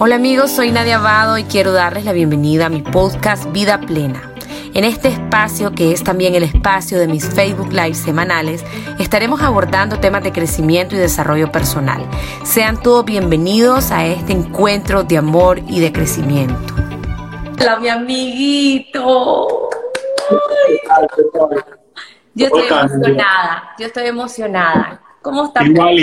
Hola amigos, soy Nadia Abado y quiero darles la bienvenida a mi podcast Vida Plena. En este espacio, que es también el espacio de mis Facebook Live semanales, estaremos abordando temas de crecimiento y desarrollo personal. Sean todos bienvenidos a este encuentro de amor y de crecimiento. Hola, mi amiguito. Yo estoy emocionada, yo estoy emocionada. ¿Cómo estás? Igual,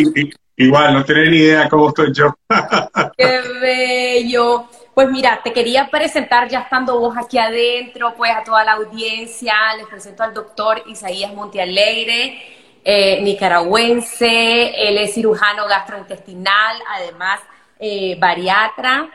no tenés ni idea cómo estoy yo. Qué bello. Pues mira, te quería presentar ya estando vos aquí adentro, pues a toda la audiencia. Les presento al doctor Isaías Montealegre, eh, nicaragüense. Él es cirujano gastrointestinal, además eh, bariatra.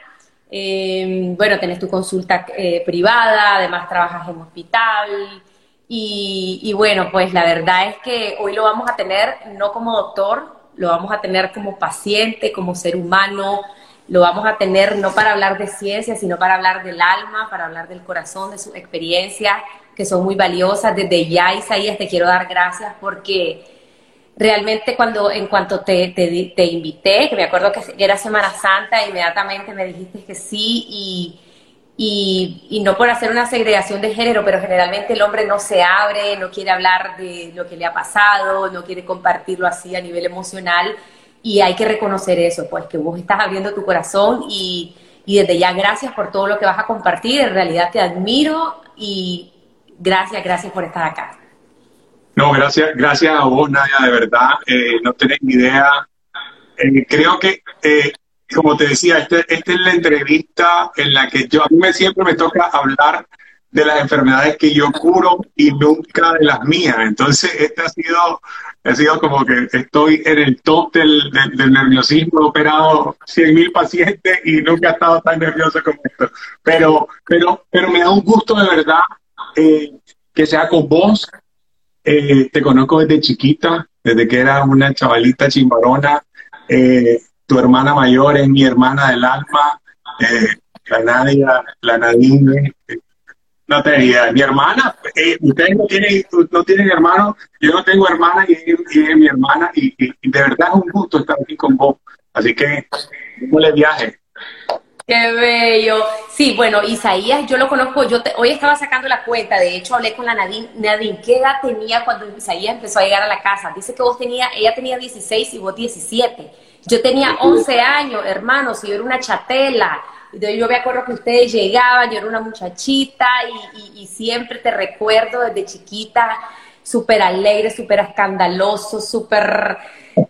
Eh, bueno, tenés tu consulta privada, además trabajas en hospital. Y bueno, pues la verdad es que hoy lo vamos a tener no como doctor, lo vamos a tener como paciente, como ser humano, lo vamos a tener no para hablar de ciencia, sino para hablar del alma, para hablar del corazón, de sus experiencias, que son muy valiosas. Desde ya, Isaías, te quiero dar gracias porque realmente cuando, en cuanto te, te, te invité, que me acuerdo que era Semana Santa, inmediatamente me dijiste que sí y y, no por hacer una segregación de género, pero generalmente el hombre no se abre, no quiere hablar de lo que le ha pasado, no quiere compartirlo así a nivel emocional y hay que reconocer eso, pues que vos estás abriendo tu corazón y, desde ya gracias por todo lo que vas a compartir, en realidad te admiro y gracias, gracias por estar acá. No, gracias, gracias a vos, Nadia, de verdad, eh, no tenés ni idea. Eh, creo que eh, como te decía, este, esta es la entrevista en la que yo, a mí me, siempre me toca hablar de las enfermedades que yo curo y nunca de las mías. Entonces, este ha sido, ha sido como que estoy en el top del, del, nerviosismo, he operado 100.000 pacientes y nunca he estado tan nervioso como esto. Pero, pero, pero me da un gusto de verdad eh, que sea con vos. Eh, te conozco desde chiquita, desde que era una chavalita chimbarona. Eh, tu hermana mayor es mi hermana del alma, eh, la Nadia, la Nadine, no tengo idea. Mi hermana, eh, ustedes no tienen, no tienen hermanos, yo no tengo hermana y, es mi hermana y, de verdad es un gusto estar aquí con vos. Así que, le viaje. Qué bello. Sí, bueno, Isaías, yo lo conozco, yo hoy estaba sacando la cuenta, de hecho hablé con la Nadine, Nadine, ¿qué edad tenía cuando Isaías empezó a llegar a la casa? Dice que vos tenía, ella tenía 16 y vos 17. Yo tenía 11 años, hermanos, y yo era una chatela. Yo me acuerdo que ustedes llegaban, yo era una muchachita y, siempre te recuerdo desde chiquita, súper alegre, súper escandaloso, súper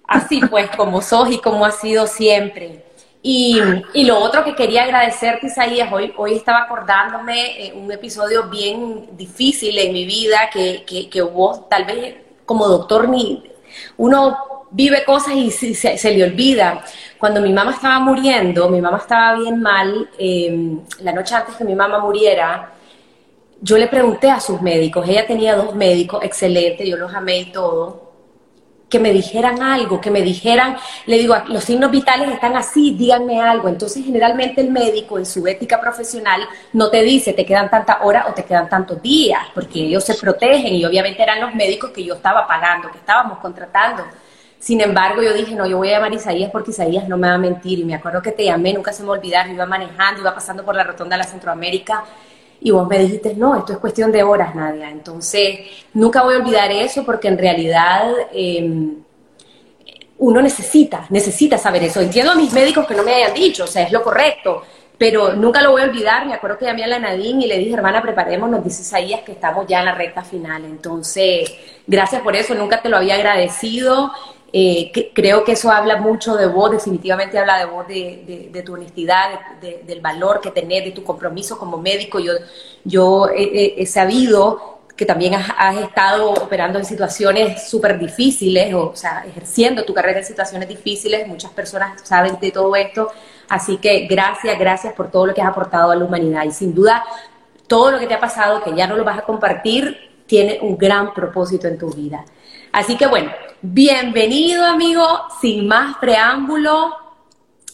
así pues como sos y como has sido siempre. Y, lo otro que quería agradecerte, Isaías, hoy, hoy estaba acordándome eh, un episodio bien difícil en mi vida que, que, que vos, tal vez como doctor, ni uno vive cosas y se, le olvida. Cuando mi mamá estaba muriendo, mi mamá estaba bien mal, em, la noche antes que mi mamá muriera, yo le pregunté a sus médicos, ella tenía dos médicos excelentes, yo los amé y todo, que me dijeran algo, que me dijeran, le digo, los signos vitales están así, díganme algo. Entonces, generalmente el médico en su ética profesional no te dice, te quedan tantas horas o te quedan tantos días, porque ellos se protegen y obviamente eran los médicos que yo estaba pagando, que estábamos contratando. Sin embargo, yo dije, no, yo voy a llamar a Isaías porque Isaías no me va a mentir. Y me acuerdo que te llamé, nunca se me olvidar, iba manejando, iba pasando por la rotonda de la Centroamérica y vos me dijiste, no, esto es cuestión de horas, Nadia. Entonces, nunca voy a olvidar eso porque en realidad em, uno necesita, necesita saber eso. Entiendo a mis médicos que no me hayan dicho, o sea, es lo correcto, pero nunca lo voy a olvidar. Me acuerdo que llamé a la Nadine y le dije, hermana, preparémonos, dice Isaías que estamos ya en la recta final. Entonces, gracias por eso, nunca te lo había agradecido. Eh, creo que eso habla mucho de vos, definitivamente habla de vos, de, tu honestidad, del valor que tenés, de tu compromiso como médico. Yo, yo he, sabido que también has, estado operando en situaciones súper difíciles, o, sea, ejerciendo tu carrera en situaciones difíciles. Muchas personas saben de todo esto. Así que gracias, gracias por todo lo que has aportado a la humanidad. Y sin duda, todo lo que te ha pasado, que ya no lo vas a compartir, tiene un gran propósito en tu vida. Así que bueno, bienvenido amigo, sin más preámbulo,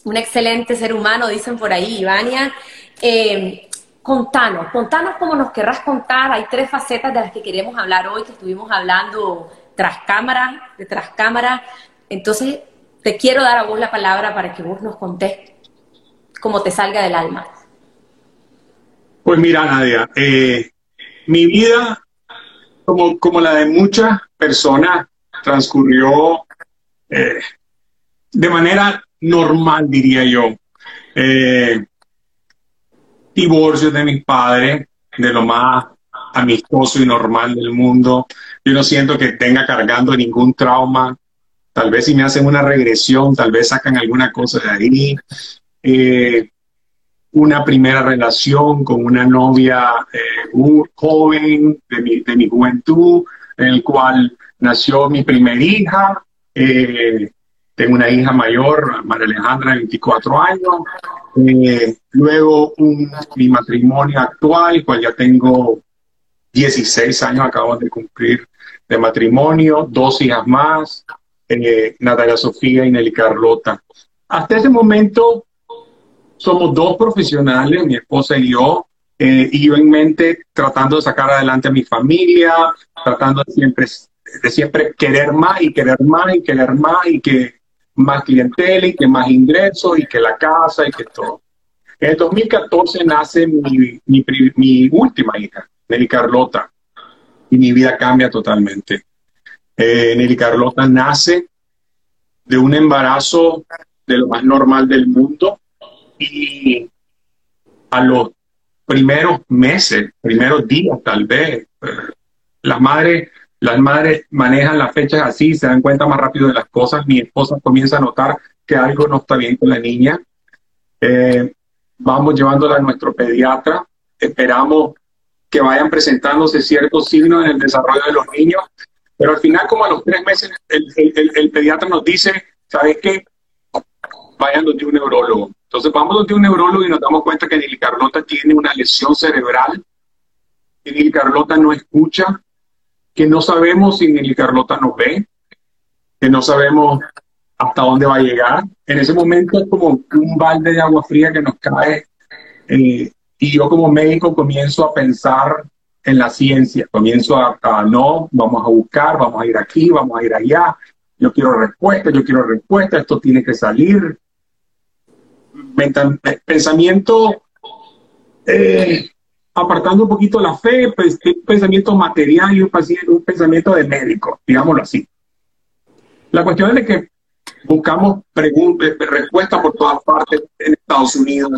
un excelente ser humano, dicen por ahí, Ivania. Eh, contanos, contanos cómo nos querrás contar. Hay tres facetas de las que queremos hablar hoy, que estuvimos hablando tras cámara, detrás cámara. Entonces, te quiero dar a vos la palabra para que vos nos contés como te salga del alma. Pues mira, Nadia, eh, mi vida, como, como la de muchas personas, transcurrió eh, de manera normal, diría yo. Eh, divorcio de mis padres, de lo más amistoso y normal del mundo. Yo no siento que tenga cargando ningún trauma. Tal vez si me hacen una regresión, tal vez sacan alguna cosa de ahí. Eh, una primera relación con una novia eh, joven de mi, de mi, juventud, en el cual nació mi primera hija. Eh, tengo una hija mayor, María Alejandra, de 24 años. Eh, luego mi matrimonio actual, cual ya tengo 16 años, acabo de cumplir de matrimonio, dos hijas más, eh, Natalia Sofía y Nelly Carlota. Hasta ese momento somos dos profesionales, mi esposa y yo, eh, y yo en mente tratando de sacar adelante a mi familia, tratando de siempre, de siempre querer más y querer más y querer más y que más clientela y que más ingresos y que la casa y que todo. En el 2014 nace mi, mi, última hija, Nelly Carlota, y mi vida cambia totalmente. Eh, Nelly Carlota nace de un embarazo de lo más normal del mundo y a los primeros meses, primeros días tal vez, eh, las madres las madres manejan las fechas así, se dan cuenta más rápido de las cosas. Mi esposa comienza a notar que algo no está bien con la niña. Eh, vamos llevándola a nuestro pediatra. Esperamos que vayan presentándose ciertos signos en el desarrollo de los niños. Pero al final, como a los tres meses, el, pediatra nos dice, ¿sabes qué? Vayan donde un neurólogo. Entonces vamos donde un neurólogo y nos damos cuenta que Nili Carlota tiene una lesión cerebral. Nili Carlota no escucha, que no sabemos si Nelly Carlota nos ve, que no sabemos hasta dónde va a llegar. En ese momento es como un balde de agua fría que nos cae eh, y yo como médico comienzo a pensar en la ciencia, comienzo a, no, vamos a buscar, vamos a ir aquí, vamos a ir allá, yo quiero respuesta, yo quiero respuesta, esto tiene que salir. Pensamiento eh, apartando un poquito la fe, pues, un pensamiento material y un, pensamiento de médico, digámoslo así. La cuestión es que buscamos eh, respuestas por todas partes, en Estados Unidos,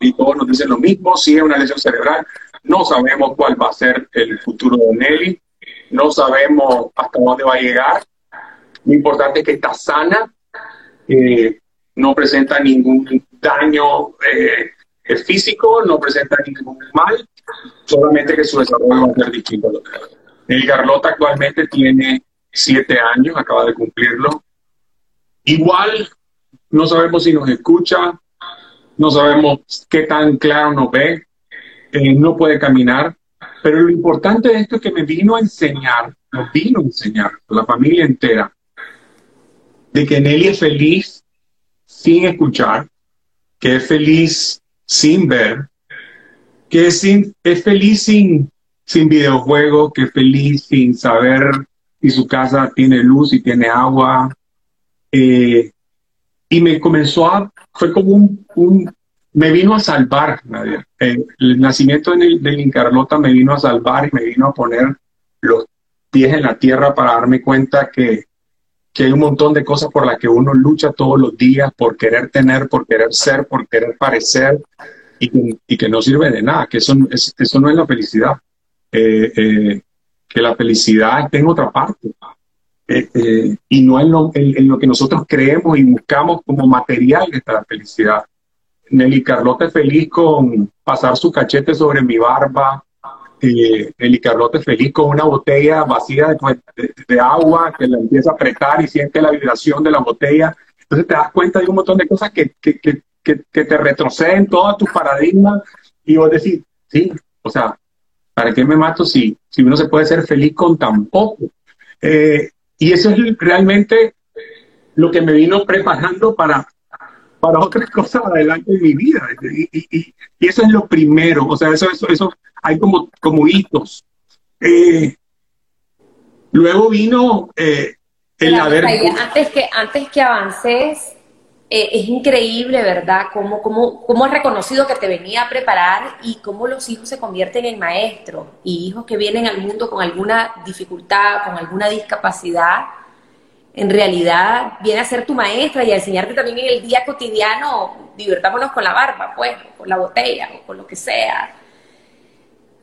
y todos nos dicen lo mismo, si es una lesión cerebral, no sabemos cuál va a ser el futuro de Nelly, no sabemos hasta dónde va a llegar. Lo importante es que está sana, eh, no presenta ningún daño eh, físico, no presenta ningún mal, solamente que su desarrollo va a ser distinto. El Carlota actualmente tiene siete años, acaba de cumplirlo. Igual, no sabemos si nos escucha, no sabemos qué tan claro nos ve, eh, no puede caminar, pero lo importante de esto es que me vino a enseñar, nos vino a enseñar, la familia entera, de que Nelly es feliz sin escuchar, que es feliz sin ver, que es, es feliz sin, sin videojuegos, que es feliz sin saber si su casa tiene luz y tiene agua. Eh, y me comenzó a, fue como un, me vino a salvar, Nadia. Eh, el nacimiento de, de Carlota me vino a salvar y me vino a poner los pies en la tierra para darme cuenta que, que hay un montón de cosas por las que uno lucha todos los días por querer tener, por querer ser, por querer parecer, y que, no sirve de nada, que eso, eso no es la felicidad, eh, eh, que la felicidad está en otra parte. Eh, y no en lo, en, lo, que nosotros creemos y buscamos como material de esta felicidad. Nelly Carlota es feliz con pasar su cachete sobre mi barba. Nelly Carlota es feliz con una botella vacía de, agua que la empieza a apretar y siente la vibración de la botella. Entonces te das cuenta de un montón de cosas que, que, que, te retroceden todos tus paradigmas y vos decís, sí, o sea, ¿para qué me mato si, si uno se puede ser feliz con tan poco? Eh, y eso es realmente lo que me vino preparando para, para otras cosas adelante en mi vida. Y, eso es lo primero, o sea, eso, eso, eso hay como, como hitos. Eh, luego vino eh, el haber... Antes que, antes que avances, eh, es increíble, ¿verdad? Cómo, cómo, cómo has reconocido que te venía a preparar y cómo los hijos se convierten en maestros y hijos que vienen al mundo con alguna dificultad, con alguna discapacidad, en realidad viene a ser tu maestra y a enseñarte también en el día cotidiano, divertámonos con la barba, pues, con la botella o con lo que sea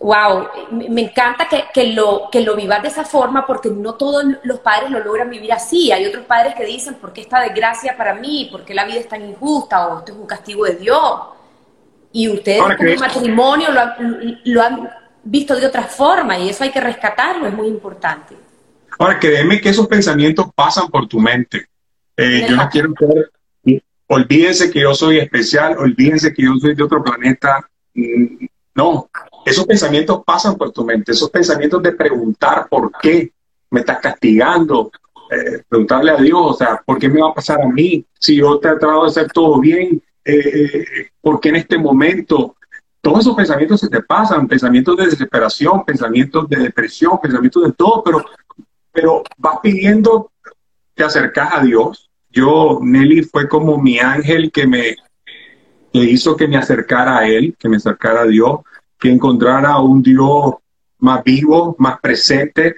wow, me encanta que, lo, que lo vivas de esa forma porque no todos los padres lo logran vivir así. Hay otros padres que dicen, ¿por qué esta desgracia para mí? ¿Por qué la vida es tan injusta? O esto es un castigo de Dios. Y ustedes como matrimonio lo han, visto de otra forma y eso hay que rescatarlo, es muy importante. Ahora, créeme que esos pensamientos pasan por tu mente. Eh, yo no quiero ser... Olvídense que yo soy especial, olvídense que yo soy de otro planeta. Mm, no, esos pensamientos pasan por tu mente, esos pensamientos de preguntar por qué me estás castigando, eh, preguntarle a Dios, o sea, ¿por qué me va a pasar a mí? Si yo he tratado de hacer todo bien, eh, ¿por qué en este momento? Todos esos pensamientos se te pasan, pensamientos de desesperación, pensamientos de depresión, pensamientos de todo, pero, pero vas pidiendo, te acercas a Dios. Yo, Nelly fue como mi ángel que me que hizo que me acercara a Él, que me acercara a Dios que encontrara un Dios más vivo, más presente.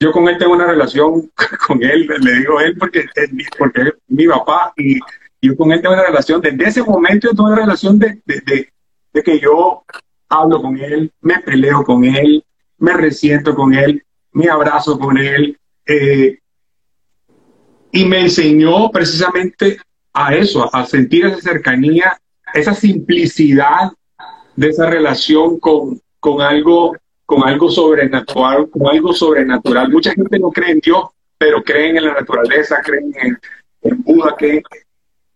Yo con él tengo una relación, con él, le digo él porque es, porque es mi papá y yo con él tengo una relación, desde ese momento yo tengo una relación de, de, de, que yo hablo con él, me peleo con él, me resiento con él, me abrazo con él. Eh, y me enseñó precisamente a eso, a sentir esa cercanía, esa simplicidad de esa relación con, con, algo, con algo sobrenatural, con algo sobrenatural. Mucha gente no cree en Dios, pero creen en la naturaleza, creen en, en Buda, que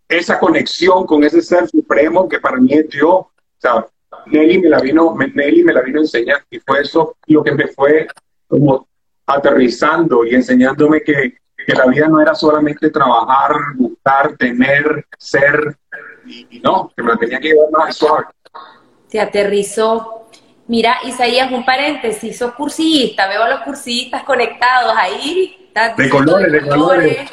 esa conexión con ese ser supremo que para mí es Dios. Nelly me la vino, Nelly me la vino a enseñar y fue eso lo que me fue como aterrizando y enseñándome que, que la vida no era solamente trabajar, buscar, tener, ser, y, no, que me la tenía que llevar más suave se aterrizó. Mira, Isaías, un paréntesis, sos cursista, veo a los cursistas conectados ahí. De colores, de colores.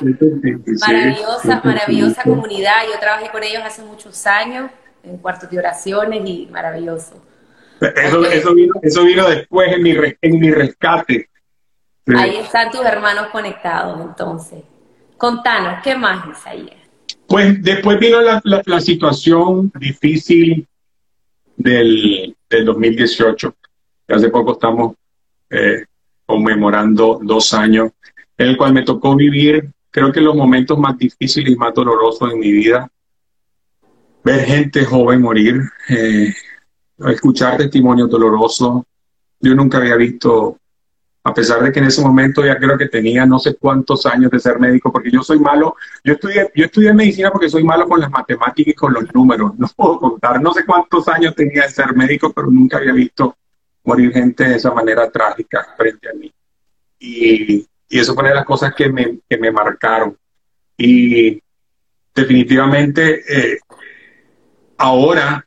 Maravillosa, maravillosa comunidad. Yo trabajé con ellos hace muchos años en cuartos de oraciones y maravilloso. Eso, eso, vino, eso vino después en mi, en mi rescate. Ahí están tus hermanos conectados, entonces. Contanos, ¿qué más, Isaías? Pues después vino la, la situación difícil del, del 2018. Hace poco estamos eh, conmemorando dos años, en el cual me tocó vivir, creo que los momentos más difíciles y más dolorosos en mi vida. Ver gente joven morir, eh, escuchar testimonios dolorosos. Yo nunca había visto a pesar de que en ese momento ya creo que tenía no sé cuántos años de ser médico, porque yo soy malo, yo estudié, yo estudié medicina porque soy malo con las matemáticas y con los números, no puedo contar, no sé cuántos años tenía de ser médico, pero nunca había visto morir gente de esa manera trágica frente a mí. Y, eso fue una de las cosas que me, que me marcaron. Y definitivamente eh, ahora,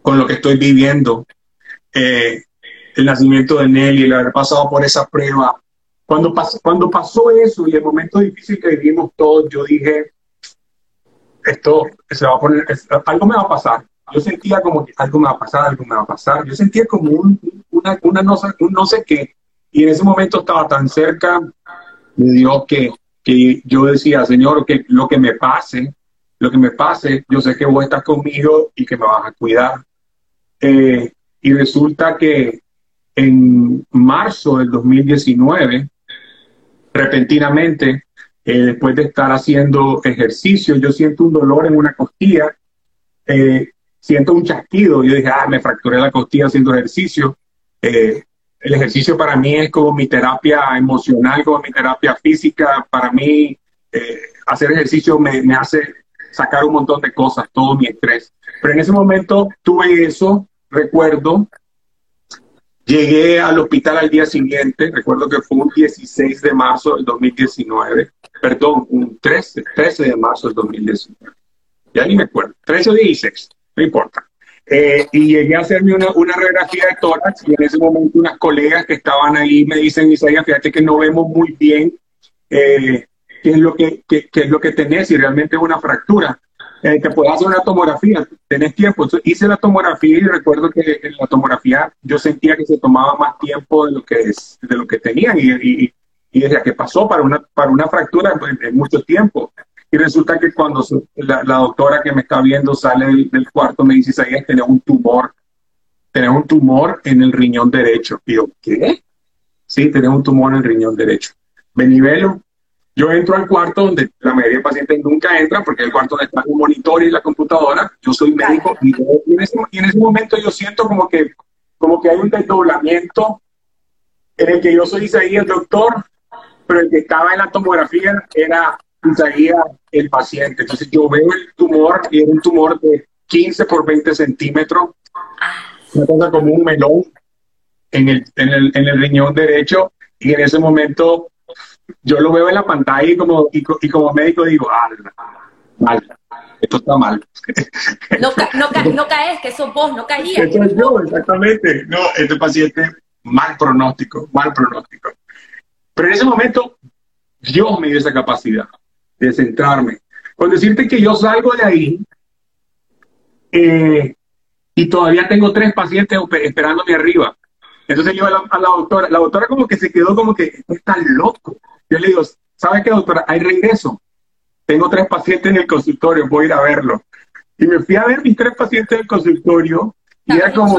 con lo que estoy viviendo, eh, el nacimiento de Nelly, el haber pasado por esa prueba. Cuando, cuando pasó eso y el momento difícil que vivimos todos, yo dije, esto se va a poner, algo me va a pasar. Yo sentía como que algo me va a pasar, algo me va a pasar. Yo sentía como un, una, una no, un no sé qué. Y en ese momento estaba tan cerca de Dios que, que yo decía, Señor, que lo que me pase, lo que me pase, yo sé que vos estás conmigo y que me vas a cuidar. Eh, y resulta que en marzo del 2019, repentinamente, eh, después de estar haciendo ejercicio, yo siento un dolor en una costilla, eh, siento un chasquido. Yo dije, ah, me fracturé la costilla haciendo ejercicio. Eh, el ejercicio para mí es como mi terapia emocional, como mi terapia física. Para mí, hacer ejercicio me, me hace sacar un montón de cosas, todo mi estrés. Pero en ese momento tuve eso, recuerdo, Llegué al hospital al día siguiente, recuerdo que fue un 16 de marzo del 2019, perdón, un 13, 13 de marzo del 2019. Ya ni me acuerdo, 13 o 16, no importa. Eh, y llegué a hacerme una, una radiografía de tórax y en ese momento unas colegas que estaban ahí me dicen, Isaías, fíjate que no vemos muy bien, eh, qué es lo que, qué, es lo que tenés, si realmente es una fractura. Eh, te puedes hacer una tomografía, tenés tiempo. hice la tomografía y recuerdo que en la tomografía yo sentía que se tomaba más tiempo de lo que, es, de lo que tenía y, y, y decía que pasó para una, para una fractura en, mucho tiempo. Y resulta que cuando la, doctora que me está viendo sale del, cuarto me dice, Isaías, tenés un tumor, tenés un tumor en el riñón derecho. Y yo, ¿qué? Sí, tenés un tumor en el riñón derecho. Venivelo, yo entro al cuarto donde la mayoría de pacientes nunca entran porque es el cuarto donde está un monitor y la computadora. Yo soy médico y, en ese, en ese, momento yo siento como que, como que hay un desdoblamiento en el que yo soy Isaías, doctor, pero el que estaba en la tomografía era Isaías, el paciente. Entonces yo veo el tumor y era un tumor de 15 por 20 centímetros, una cosa como un melón en el, en el, en el riñón derecho y en ese momento yo lo veo en la pantalla y como, y, como médico digo, ah, mal, esto está mal. No, no, caes, que sos vos, no caías. Eso es yo, exactamente. No, este paciente, mal pronóstico, mal pronóstico. Pero en ese momento, Dios me dio esa capacidad de centrarme. Con decirte que yo salgo de ahí eh, y todavía tengo tres pacientes esperándome arriba. Entonces yo a la, a la, doctora, la doctora como que se quedó como que, está loco. Yo le digo, ¿sabe qué, doctora? Hay regreso. Tengo tres pacientes en el consultorio, voy a ir a verlo. Y me fui a ver mis tres pacientes en el consultorio y era como,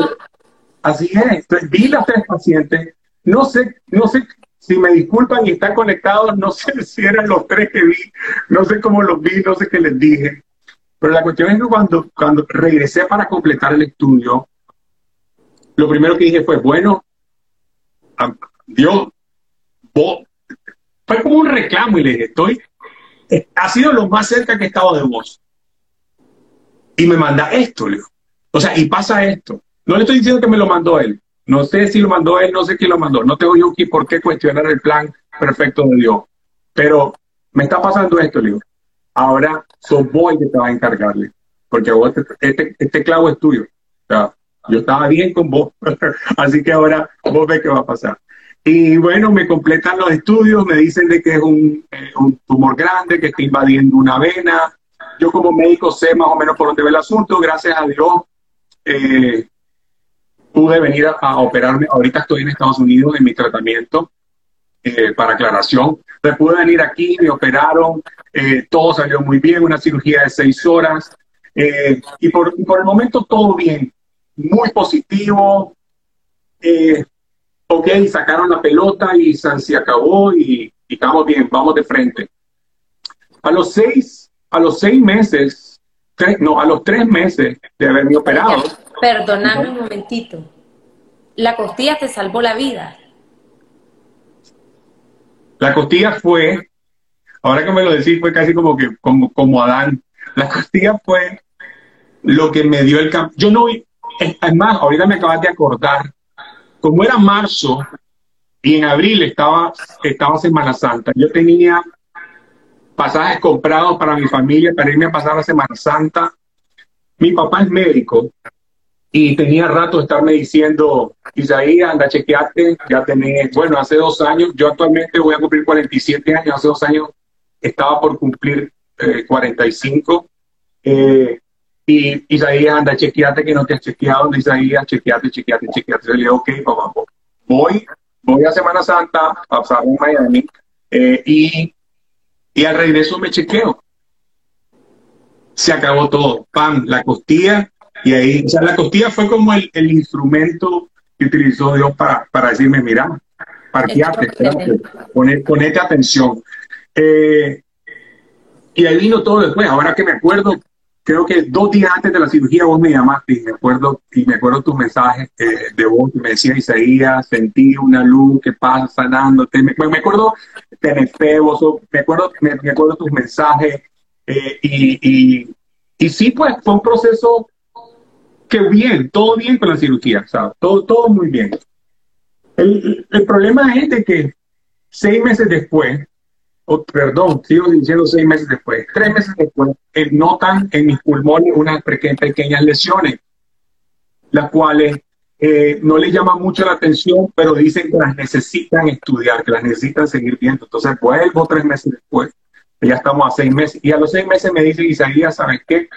así es. Entonces, vi las tres pacientes. No sé, no sé si me disculpan y están conectados, no sé si eran los tres que vi, no sé cómo los vi, no sé qué les dije. Pero la cuestión es que cuando, cuando regresé para completar el estudio, lo primero que dije fue, bueno, Dios, vos, fue como un reclamo y le dije, estoy, ha sido lo más cerca que he estado de vos. Y me manda esto, le O sea, y pasa esto. No le estoy diciendo que me lo mandó él. No sé si lo mandó él, no sé quién lo mandó. No tengo yo aquí por qué cuestionar el plan perfecto de Dios. Pero me está pasando esto, le digo. Ahora sos vos el que te va a encargarle. Porque vos, este, este, este clavo es tuyo. O sea, yo estaba bien con vos. Así que ahora vos ves qué va a pasar. Y bueno, me completan los estudios, me dicen de que es un, eh, un, tumor grande, que está invadiendo una vena. Yo como médico sé más o menos por dónde va el asunto. Gracias a Dios eh, pude venir a, operarme. Ahorita estoy en Estados Unidos en mi tratamiento eh, para aclaración. Me pude venir aquí, me operaron, todo salió muy bien, una cirugía de seis horas. y, por, por el momento todo bien, muy positivo. Eh, ok, sacaron la pelota y se acabó y, estamos bien, vamos de frente. A los seis, a los seis meses, no, a los tres meses de haberme operado. Perdóname un momentito. La costilla te salvó la vida. La costilla fue, ahora que me lo decís, fue casi como que como, como Adán. La costilla fue lo que me dio el cambio. Yo no, es más, ahorita me acabas de acordar como era marzo y en abril estaba, estaba Semana Santa, yo tenía pasajes comprados para mi familia para irme a pasar la Semana Santa. Mi papá es médico y tenía rato de estarme diciendo, Isaías, anda, chequeate, ya tenés, bueno, hace dos años, yo actualmente voy a cumplir 47 años, hace dos años estaba por cumplir 45. Eh, eh, y Isaías, anda, chequeate que no te has chequeado. Isaías, chequeate, chequeate, chequeate. Yo le digo, ok, papá, voy, voy a Semana Santa, a pasar en Miami, eh, y, y al regreso me chequeo. Se acabó todo. Pam, la costilla, y ahí, o sea, la costilla fue como el, el instrumento que utilizó Dios para, para decirme, mira, parqueate, ponete atención. Eh, y ahí vino todo después. Ahora que me acuerdo, creo que dos días antes de la cirugía vos me llamaste y me acuerdo, y me acuerdo tus mensajes eh, de vos me decía Isaías, sentí una luz que pasa sanándote. Me, acuerdo, tenés fe, vos, me acuerdo, me, acuerdo tus mensajes. Eh, y, y, y, sí, pues fue un proceso que bien, todo bien con la cirugía, ¿sabes? Todo, todo muy bien. El, el problema es de que seis meses después, perdón, sigo diciendo seis meses después, tres meses después, eh, notan en mis pulmones unas pequeñas lesiones, las cuales eh, no les llama mucho la atención, pero dicen que las necesitan estudiar, que las necesitan seguir viendo. Entonces vuelvo tres meses después Ya estamos a seis meses. Y a los seis meses me dice Isaías, ¿sabes qué?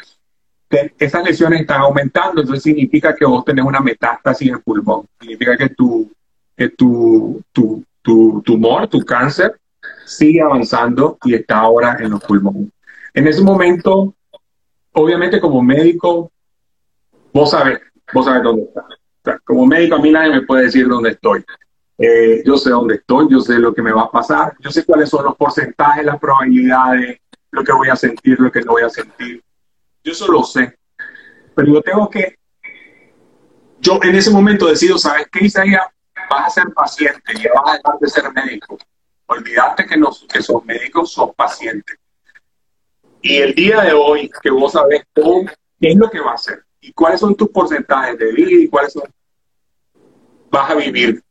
Esas lesiones están aumentando, entonces significa que vos tenés una metástasis en el pulmón. Significa que tu, que tu, tu, tu tumor, tu cáncer, sigue avanzando y está ahora en los pulmones. En ese momento, obviamente como médico, vos sabés, vos sabés dónde está. como médico a mí nadie me puede decir dónde estoy. Eh, yo sé dónde estoy, yo sé lo que me va a pasar, yo sé cuáles son los porcentajes, las probabilidades, lo que voy a sentir, lo que no voy a sentir. Yo eso lo sé. Pero yo tengo que, yo en ese momento decido, ¿sabes qué, Isaías? Vas a ser paciente, y vas a dejar de ser médico. Olvídate que, no, que sos médicos, sos pacientes. Y el día de hoy, que vos sabés cómo, qué es lo que va a hacer y cuáles son tus porcentajes de vida y cuáles son, vas a vivir.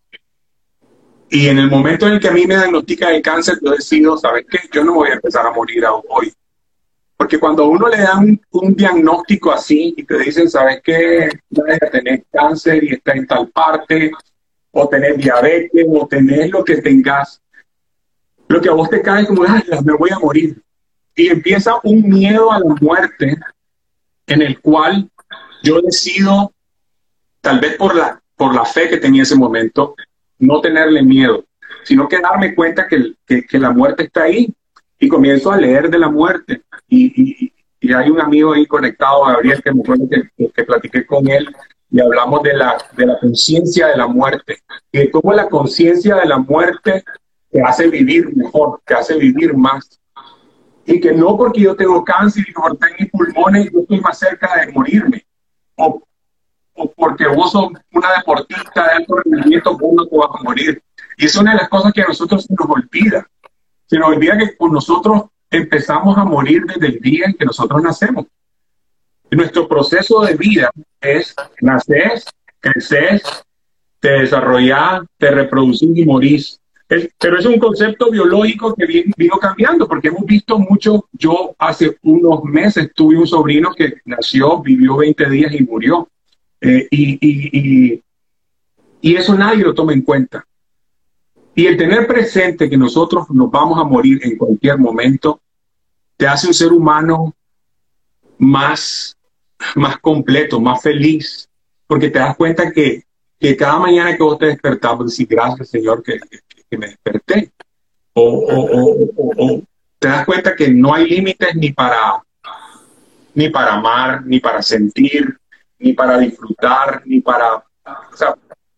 Y en el momento en el que a mí me diagnostica el cáncer, yo decido, ¿sabes qué? Yo no voy a empezar a morir hoy. Porque cuando a uno le dan un, diagnóstico así y te dicen, ¿sabes qué? Tener cáncer y está en tal parte, o tener diabetes, o tener lo que tengas, lo que a vos te cae como, ay, me voy a morir y empieza un miedo a la muerte en el cual yo decido, tal vez por la, por la fe que tenía en ese momento, no tenerle miedo, sino que darme cuenta que, que, la muerte está ahí y comienzo a leer de la muerte. Y, y, hay un amigo ahí conectado, Gabriel, que me acuerdo que, que, platiqué con él y hablamos de la, de la conciencia de la muerte y de cómo la conciencia de la muerte te hace vivir mejor, te hace vivir más y que no porque yo tengo cáncer y corté mis pulmones yo estoy más cerca de morirme. O, o, porque vos sos una deportista de alto rendimiento, vos no te vas a morir. Y es una de las cosas que a nosotros se nos olvida. Se nos olvida que con nosotros empezamos a morir desde el día en que nosotros nacemos. nuestro proceso de vida es nacer, crecer, te desarrollar, te reproducir y pero es un concepto biológico que vino cambiando, porque hemos visto mucho, yo hace unos meses tuve un sobrino que nació, vivió 20 días y murió. Eh, y, eso nadie lo toma en cuenta. Y el tener presente que nosotros nos vamos a morir en cualquier momento, te hace un ser humano más, más completo, más feliz, porque te das cuenta que, que cada mañana que vos te despertás, pues gracias Señor que me desperté. O, te das cuenta que no hay límites ni para, ni para amar, ni para sentir, ni para disfrutar, ni para... O sea,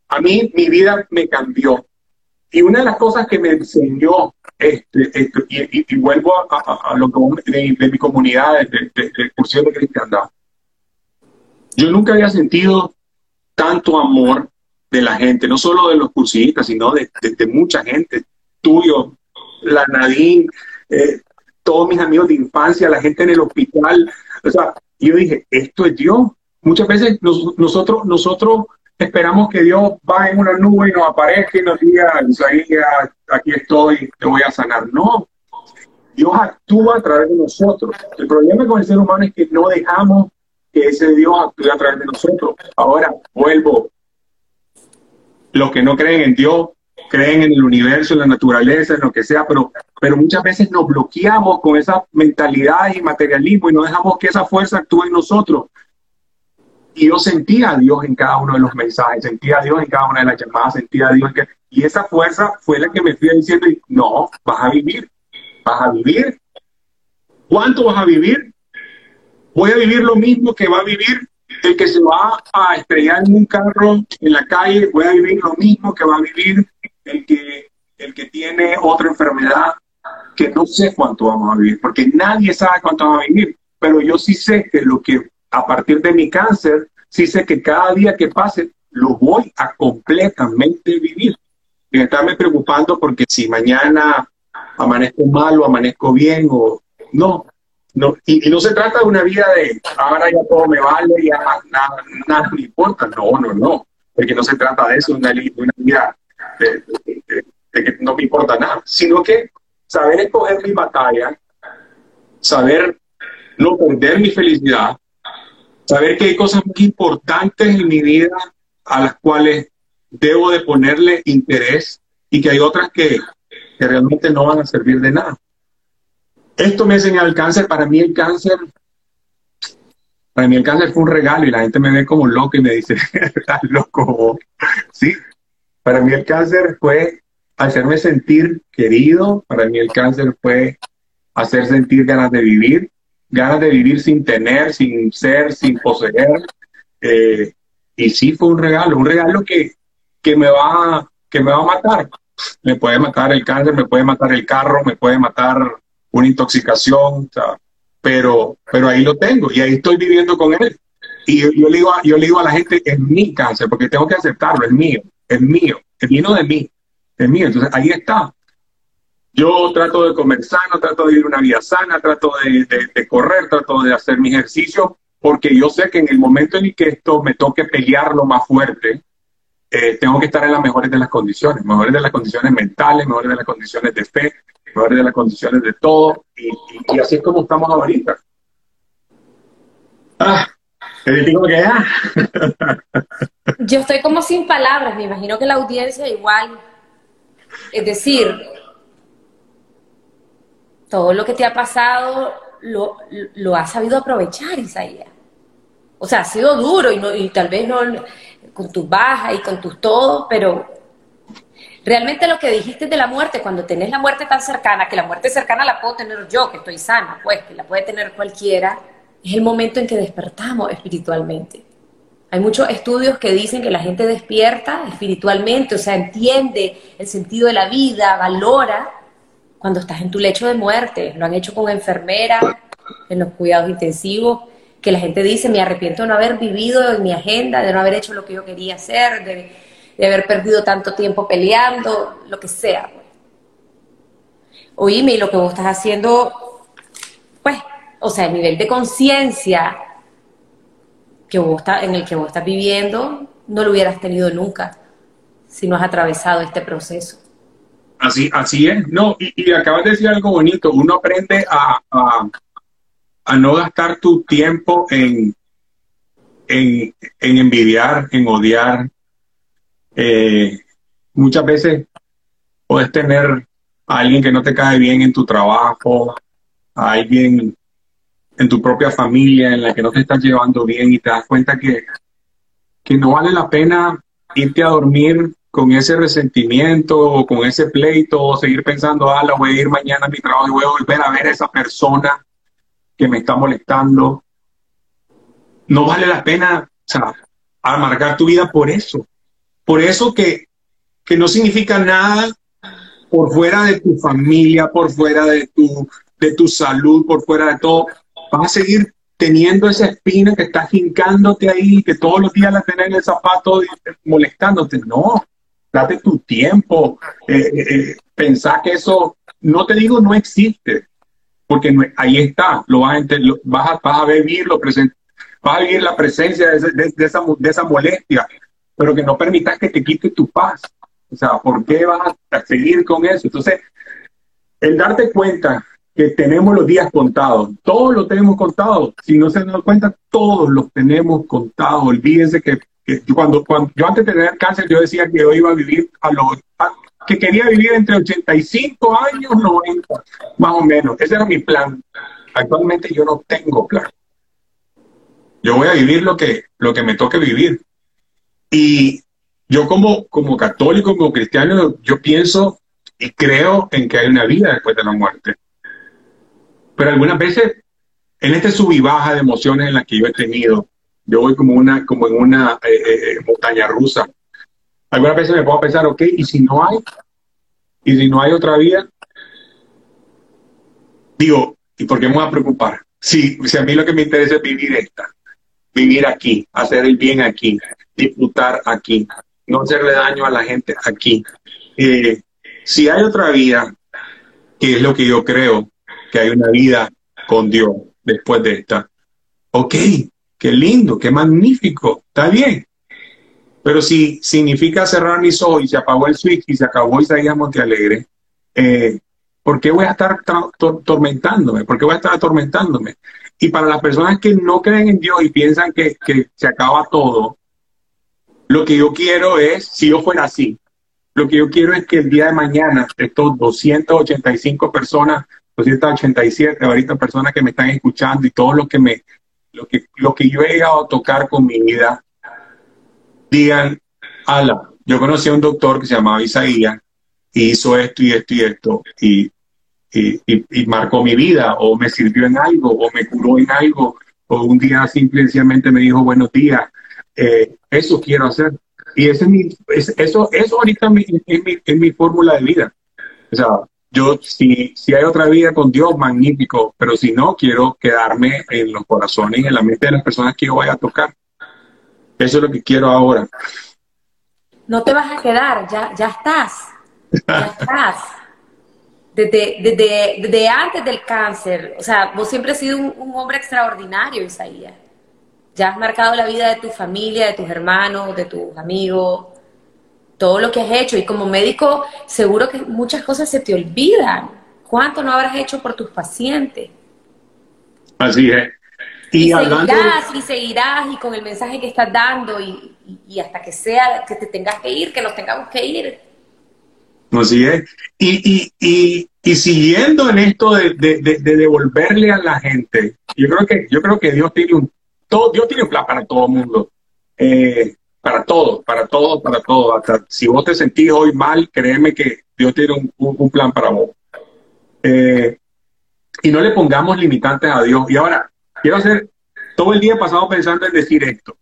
a mí mi vida me cambió. Y una de las cosas que me enseñó, este, este y, vuelvo a, lo que de, mi comunidad, del de, de, curso de cristiandad, yo nunca había sentido tanto amor de la gente, no solo de los cursistas, sino de, mucha gente, tuyo, la Nadine, eh, todos mis amigos de infancia, la gente en el hospital. O sea, yo dije, esto es Dios. Muchas veces nosotros, nosotros esperamos que Dios va en una nube y nos aparezca y nos diga, aquí estoy, te voy a sanar. No, Dios actúa a través de nosotros. El problema con el ser humano es que no dejamos que ese Dios actúe a través de nosotros. Ahora vuelvo, los que no creen en Dios creen en el universo, en la naturaleza, en lo que sea, pero, pero muchas veces nos bloqueamos con esa mentalidad y materialismo y no dejamos que esa fuerza actúe en nosotros. Y yo sentía a Dios en cada uno de los mensajes, sentía a Dios en cada una de las llamadas, sentía a Dios que... Y esa fuerza fue la que me fui diciendo, no, vas a vivir, vas a vivir. ¿Cuánto vas a vivir? Voy a vivir lo mismo que va a vivir el que se va a estrellar en un carro en la calle puede vivir lo mismo que va a vivir el que, el que tiene otra enfermedad que no sé cuánto vamos a vivir, porque nadie sabe cuánto va a vivir, pero yo sí sé que lo que a partir de mi cáncer, sí sé que cada día que pase lo voy a completamente vivir. Y estarme preocupando porque si mañana amanezco mal o amanezco bien o no, no, y, no se trata de una vida de ahora ya todo me vale, ya nada, nada me importa. No, no, no. Porque no se trata de eso, una, una vida de, que no me importa nada, sino que saber escoger mi batalla, saber no perder mi felicidad, saber que hay cosas muy importantes en mi vida a las cuales debo de ponerle interés y que hay otras que, que realmente no van a servir de nada. Esto me ha enseñado el cáncer. Para mí el cáncer, para mí el cáncer fue un regalo y la gente me ve como loco y me dice, estás loco. Sí, para mí el cáncer fue hacerme sentir querido, para mí el cáncer fue hacer sentir ganas de vivir, ganas de vivir sin tener, sin ser, sin poseer. Eh, y sí fue un regalo, un regalo que, que, me va, que me va a matar. Me puede matar el cáncer, me puede matar el carro, me puede matar una intoxicación, pero, pero ahí lo tengo y ahí estoy viviendo con él. Y yo, le digo, yo le digo a la gente, es mi cáncer, porque tengo que aceptarlo, es mío, es mío, es vino de mí, es mío. Entonces ahí está. Yo trato de comer sano, trato de vivir una vida sana, trato de, correr, trato de hacer mi ejercicio, porque yo sé que en el momento en el que esto me toque pelearlo más fuerte, eh, tengo que estar en las mejores de las condiciones, mejores de las condiciones mentales, mejores de las condiciones de fe, mejores de las condiciones de todo, y, así es como estamos ahorita. Ah, que ah. Yo estoy como sin palabras, me imagino que la audiencia igual. Es decir, todo lo que te ha pasado lo, lo has sabido aprovechar, Isaías. O sea, ha sido duro y, no, y tal vez no con tus bajas y con tus todo, pero realmente lo que dijiste de la muerte, cuando tenés la muerte tan cercana, que la muerte cercana la puedo tener yo, que estoy sana, pues, que la puede tener cualquiera, es el momento en que despertamos espiritualmente. Hay muchos estudios que dicen que la gente despierta espiritualmente, o sea, entiende el sentido de la vida, valora cuando estás en tu lecho de muerte. Lo han hecho con enfermeras, en los cuidados intensivos, que la gente dice, me arrepiento de no haber vivido en mi agenda, de no haber hecho lo que yo quería hacer, de, haber perdido tanto tiempo peleando, lo que sea. Pues. Oíme, y lo que vos estás haciendo, pues, o sea, el nivel de conciencia que vos en el que vos estás viviendo, no lo hubieras tenido nunca si no has atravesado este proceso. Así, así es. No, y, acabas de decir algo bonito. Uno aprende a, a, no gastar tu tiempo en, en, envidiar, en odiar. Eh, muchas veces puedes tener a alguien que no te cae bien en tu trabajo, a alguien en tu propia familia en la que no te estás llevando bien y te das cuenta que, que no vale la pena irte a dormir con ese resentimiento o con ese pleito o seguir pensando, ah, la voy a ir mañana a mi trabajo y voy a volver a ver a esa persona que me está molestando. No vale la pena amargar tu vida por eso. Por eso que, que no significa nada por fuera de tu familia, por fuera de tu, de tu salud, por fuera de todo. Vas a seguir teniendo esa espina que está jincándote ahí, que todos los días la tenés en el zapato molestándote. No, date tu tiempo, eh, eh, eh, pensar que eso, no te digo no existe, porque ahí está, lo vas, a, a, vivir, lo a vivir la presencia de esa molestia, pero que no permitas que te quite tu paz. O sea, ¿por qué vas a seguir con eso? Entonces, el darte cuenta que tenemos los días contados, todos los tenemos contados, si no se dan cuenta, todos los tenemos contados, olvídense que cuando, cuando yo antes de tener cáncer, yo decía que yo iba a vivir a los que quería vivir entre 85 años, 90, más o menos. Ese era mi plan. Actualmente yo no tengo plan. Yo voy a vivir lo que, lo que me toque vivir. Y yo como, como católico, como cristiano, yo pienso y creo en que hay una vida después de la muerte. Pero algunas veces, en este sub y baja de emociones en las que yo he tenido, yo voy como, una, como en una eh, eh, eh, montaña rusa. Algunas veces me puedo pensar, ok, ¿y si no hay? ¿Y si no hay otra vida? Digo, ¿y por qué me voy a preocupar? Si, si a mí lo que me interesa es vivir esta, vivir aquí, hacer el bien aquí, disfrutar aquí, no hacerle daño a la gente aquí. si hay otra vida, que es lo que yo creo, que hay una vida con Dios después de esta, ok, qué lindo, qué magnífico, está bien. Pero si significa cerrar mis ojos y se apagó el switch y se acabó Isaías Montealegre, eh, ¿por qué voy a estar atormentándome? ¿Por qué voy a estar atormentándome? Y para las personas que no creen en Dios y piensan que se acaba todo, lo que yo quiero es, si yo fuera así, lo que yo quiero es que el día de mañana estos 285 personas 287, ahorita personas que me están escuchando y todos los que me, lo que, lo que yo he llegado a tocar con mi vida, digan, ala, yo conocí a un doctor que se llamaba Isaías y hizo esto y esto y esto y, y, marcó mi vida o me sirvió en algo o me curó en algo o un día simplemente me dijo buenos días. Eh, eso quiero hacer. Y ese es mi, eso, eso ahorita es mi, es mi fórmula de vida. O sea, yo si, si hay otra vida con Dios, magnífico, pero si no, quiero quedarme en los corazones en la mente de las personas que yo vaya a tocar. Eso es lo que quiero ahora. No te vas a quedar, ya, ya estás. Ya estás. Desde, desde, antes del cáncer, o sea, vos siempre has sido un, un hombre extraordinario, Isaías. Ya has marcado la vida de tu familia, de tus hermanos, de tus amigos todo lo que has hecho. Y como médico, seguro que muchas cosas se te olvidan. ¿Cuánto no habrás hecho por tus pacientes? Así es. Y, seguirás, y seguirás, y con el mensaje que estás dando, y, hasta que sea que te tengas que ir, que nos tengamos que ir. Así es. Y, y, siguiendo en esto de, devolverle a la gente, yo creo que, yo creo que Dios tiene un, Dios tiene un plan para todo el mundo. Eh, para todo, para todo, para todo. Hasta si vos te sentís hoy mal, créeme que Dios tiene un, plan para vos. Eh, y no le pongamos limitantes a Dios. Y ahora, quiero hacer todo el día pasado pensando en decir esto.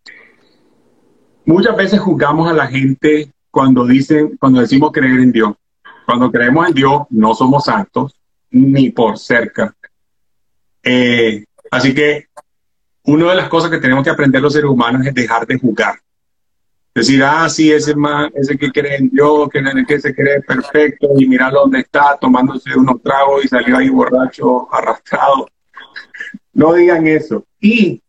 Muchas veces juzgamos a la gente cuando dicen, cuando decimos creer en Dios. Cuando creemos en Dios, no somos santos, ni por cerca. Eh, así que una de las cosas que tenemos que aprender los seres humanos es dejar de juzgar decir, ah, sí, ese man, ese que cree en Dios, que, que se cree perfecto y mirar dónde está tomándose unos tragos y salió ahí borracho, arrastrado. No digan eso. Y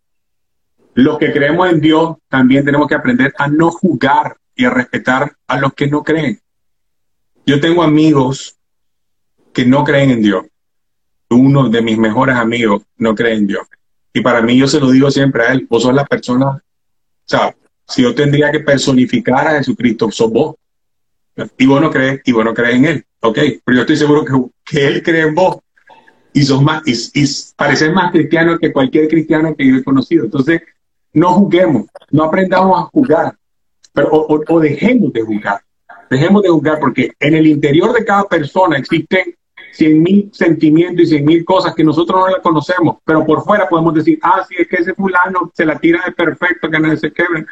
los que creemos en Dios también tenemos que aprender a no juzgar y a respetar a los que no creen. Yo tengo amigos que no creen en Dios. Uno de mis mejores amigos no cree en Dios. Y para mí yo se lo digo siempre a él, vos sos la persona, o sea, si yo tendría que personificar a Jesucristo, sos vos. Y vos no crees, y vos no crees en Él. Ok, pero yo estoy seguro que, que Él cree en vos. Y sos más, y, y pareces más cristiano que cualquier cristiano que yo he conocido. Entonces, no juguemos, no aprendamos a jugar, pero, o, dejemos de jugar. Dejemos de jugar porque en el interior de cada persona existen cien mil sentimientos y cien mil cosas que nosotros no las conocemos, pero por fuera podemos decir, ah, sí, es que ese fulano se la tira de perfecto, que no se quebra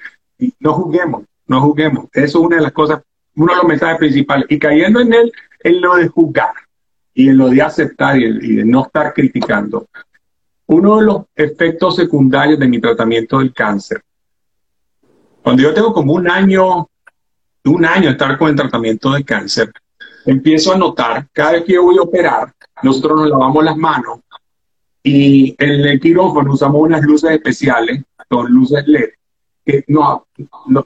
no juguemos, no juguemos. Eso es una de las cosas, uno de los mensajes principales. Y cayendo en él, en lo de jugar y en lo de aceptar y, de no estar criticando. Uno de los efectos secundarios de mi tratamiento del cáncer, cuando yo tengo como un año, un año de estar con el tratamiento del cáncer, empiezo a notar, cada vez que voy a operar, nosotros nos lavamos las manos y en el quirófano usamos unas luces especiales, son luces LED, que nos,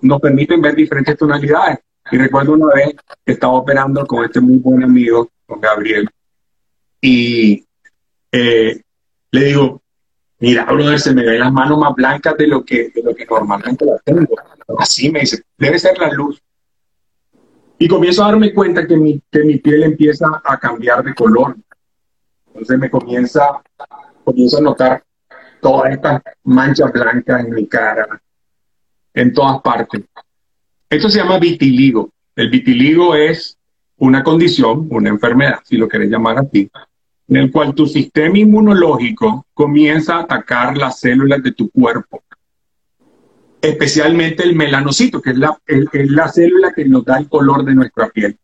nos permiten ver diferentes tonalidades. Y recuerdo una vez que estaba operando con este muy buen amigo, con Gabriel, y eh, le digo, mira, brother, se me ven las manos más blancas de lo que, de lo que normalmente las tengo. Así me dice, debe ser la luz. Y comienzo a darme cuenta que mi, que mi piel empieza a cambiar de color. Entonces me comienza, comienzo a notar todas estas manchas blancas en mi cara, en todas partes. Esto se llama vitiligo. El vitiligo es una condición, una enfermedad, si lo querés llamar así, en el cual tu sistema inmunológico comienza a atacar las células de tu cuerpo, especialmente el melanocito, que es la, la célula que nos da el color de nuestra piel.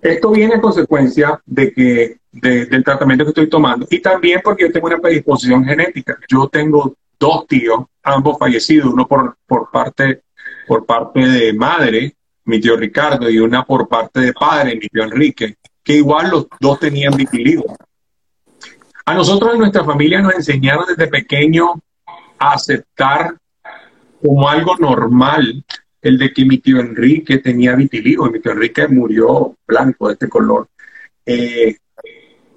Esto viene a consecuencia de que, del tratamiento que estoy tomando y también porque yo tengo una predisposición genética. Yo tengo dos tíos, ambos fallecidos, uno por, por, parte, por parte de madre, mi tío Ricardo, y una por parte de padre, mi tío Enrique, que igual los dos tenían vitiligo. A nosotros en nuestra familia nos enseñaron desde pequeño a aceptar como algo normal el de que mi tío Enrique tenía vitiligo, y mi tío Enrique murió blanco de este color. Eh,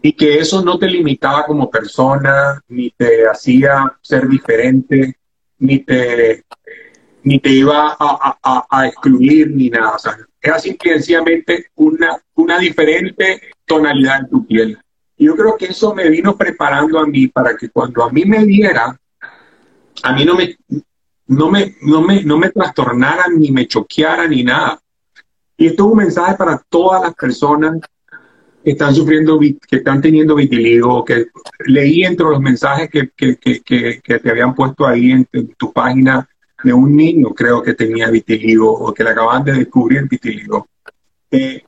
y que eso no te limitaba como persona, ni te hacía ser diferente, ni te, ni te iba a, excluir, ni nada. O sea, era simplemente una, una diferente tonalidad en tu piel. yo creo que eso me vino preparando a mí para que cuando a mí me diera, a mí no me, no me, no me, no me trastornaran, ni me choqueara, ni nada. Y esto es un mensaje para todas las personas que están sufriendo, que están teniendo vitiligo, que leí entre los mensajes que, que, que, que te habían puesto ahí en, tu página de un niño, creo que tenía vitiligo o que le acaban de descubrir vitiligo. Eh,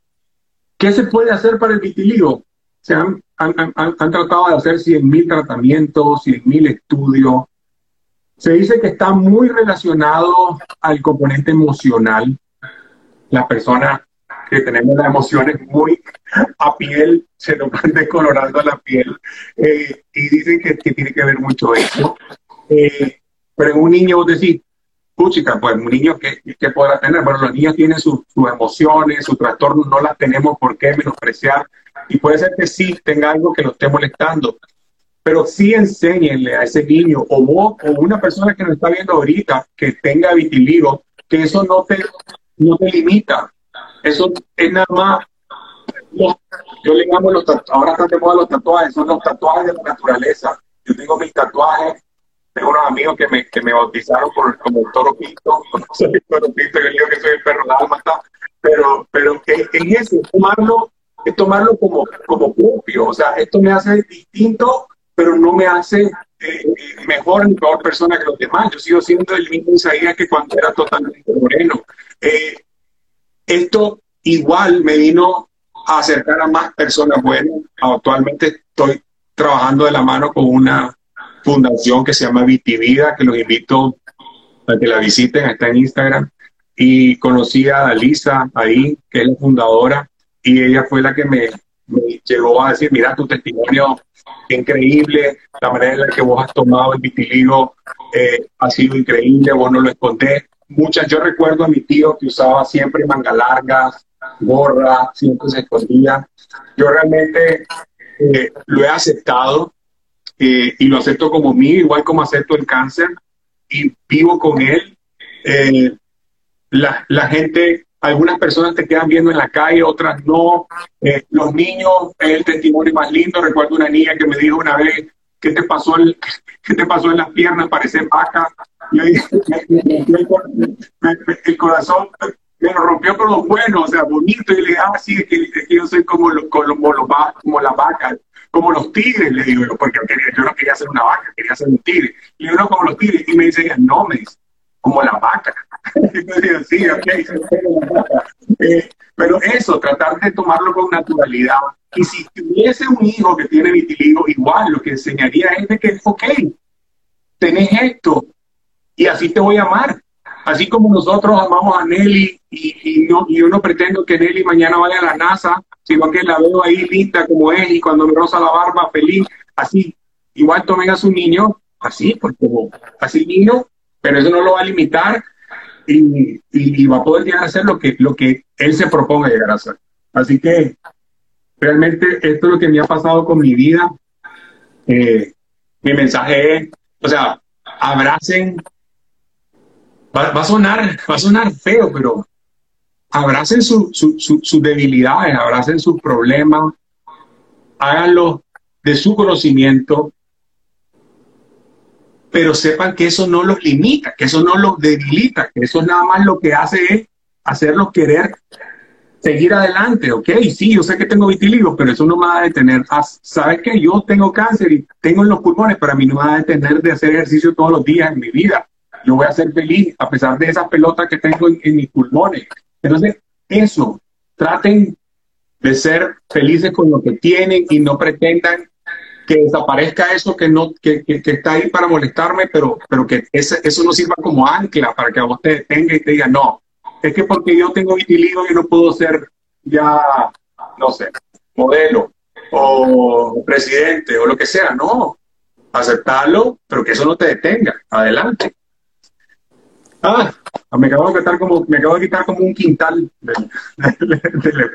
¿Qué se puede hacer para el vitiligo? Se han, han, han, han tratado de hacer 100.000 tratamientos, 100.000 estudios. Se dice que está muy relacionado al componente emocional. La persona que tenemos las emociones muy a piel, se nos van decolorando la piel. Eh, y dicen que, tiene que ver mucho eso. Eh, pero en un niño, vos decís, puchica, pues un niño que, que podrá tener. Bueno, los niños tienen sus emociones, sus trastornos, no las tenemos por qué menospreciar. Y puede ser que sí tenga algo que lo esté molestando. Pero sí enséñenle a ese niño o vos o una persona que nos está viendo ahorita que tenga vitiligo, que eso no te, no te limita. Eso es nada más. Yo le llamo los ahora están de moda los tatuajes, son los tatuajes de la naturaleza. Yo tengo mis tatuajes tengo unos amigos que me, que me bautizaron por, como el toro pinto, soy el toro pinto, yo digo que soy el perro está pero, pero en, eso, tomarlo, es tomarlo como, como propio, o sea, esto me hace distinto, pero no me hace eh, mejor ni peor persona que los demás, yo sigo siendo el mismo Isaías que cuando era totalmente moreno. Eh, esto igual me vino a acercar a más personas buenas, actualmente estoy trabajando de la mano con una fundación que se llama Vitivida, que los invito a que la visiten, está en Instagram. Y conocí a Lisa ahí, que es la fundadora, y ella fue la que me, llegó a decir, mira, tu testimonio increíble, la manera en la que vos has tomado el vitiligo eh, ha sido increíble, vos no lo escondés. Muchas, yo recuerdo a mi tío que usaba siempre manga largas, gorra, siempre se escondía. Yo realmente eh, lo he aceptado, eh, y lo acepto como mío, igual como acepto el cáncer y vivo con él. Eh, la, la, gente, algunas personas te quedan viendo en la calle, otras no. Eh, los niños es el testimonio más lindo. Recuerdo una niña que me dijo una vez, ¿qué te pasó, en las piernas? Parece vaca. Yo dije, el corazón me lo rompió con lo bueno, o sea, bonito. Y le dije, ah, sí, yo soy como, como, como, como la vaca como los tigres, le digo yo, porque yo no quería ser una vaca, quería ser un tigre. Y uno como los tigres, y me dice, no, me dice, como la vaca. eh, pero eso, tratar de tomarlo con naturalidad. Y si tuviese un hijo que tiene vitiligo, igual lo que enseñaría es de que, ok, tenés esto, y así te voy a amar. Así como nosotros amamos a Nelly y, no, yo no pretendo que Nelly mañana vaya a la NASA, sino que la veo ahí linda como es y cuando me roza la barba feliz, así. Igual tomen a su niño, así, porque así niño, pero eso no lo va a limitar y, va a poder llegar a hacer lo que, lo que él se proponga llegar a hacer. Así que realmente esto es lo que me ha pasado con mi vida. Eh, mi mensaje es, o sea, abracen, va, a sonar, va a sonar feo, pero abracen sus debilidades, abracen sus problemas, háganlo de su conocimiento, pero sepan que eso no los limita, que eso no los debilita, que eso nada más lo que hace es hacerlos querer seguir adelante, ¿ok? Sí, yo sé que tengo vitiligo, pero eso no me va a detener. Ah, Sabes que yo tengo cáncer y tengo en los pulmones, pero a mí no me va a detener de hacer ejercicio todos los días en mi vida. Yo voy a ser feliz a pesar de esas pelotas que tengo en mis pulmones. Entonces, eso, traten de ser felices con lo que tienen y no pretendan que desaparezca eso que no que, está ahí para molestarme, pero, pero que ese, eso no sirva como ancla para que a vos te detenga y te diga, no, es que porque yo tengo vitiligo yo no puedo ser ya, no sé, modelo o presidente o lo que sea, no, aceptarlo, pero que eso no te detenga, adelante. Ah, me acabo de quitar como, me acabo de quitar como un quintal de, de,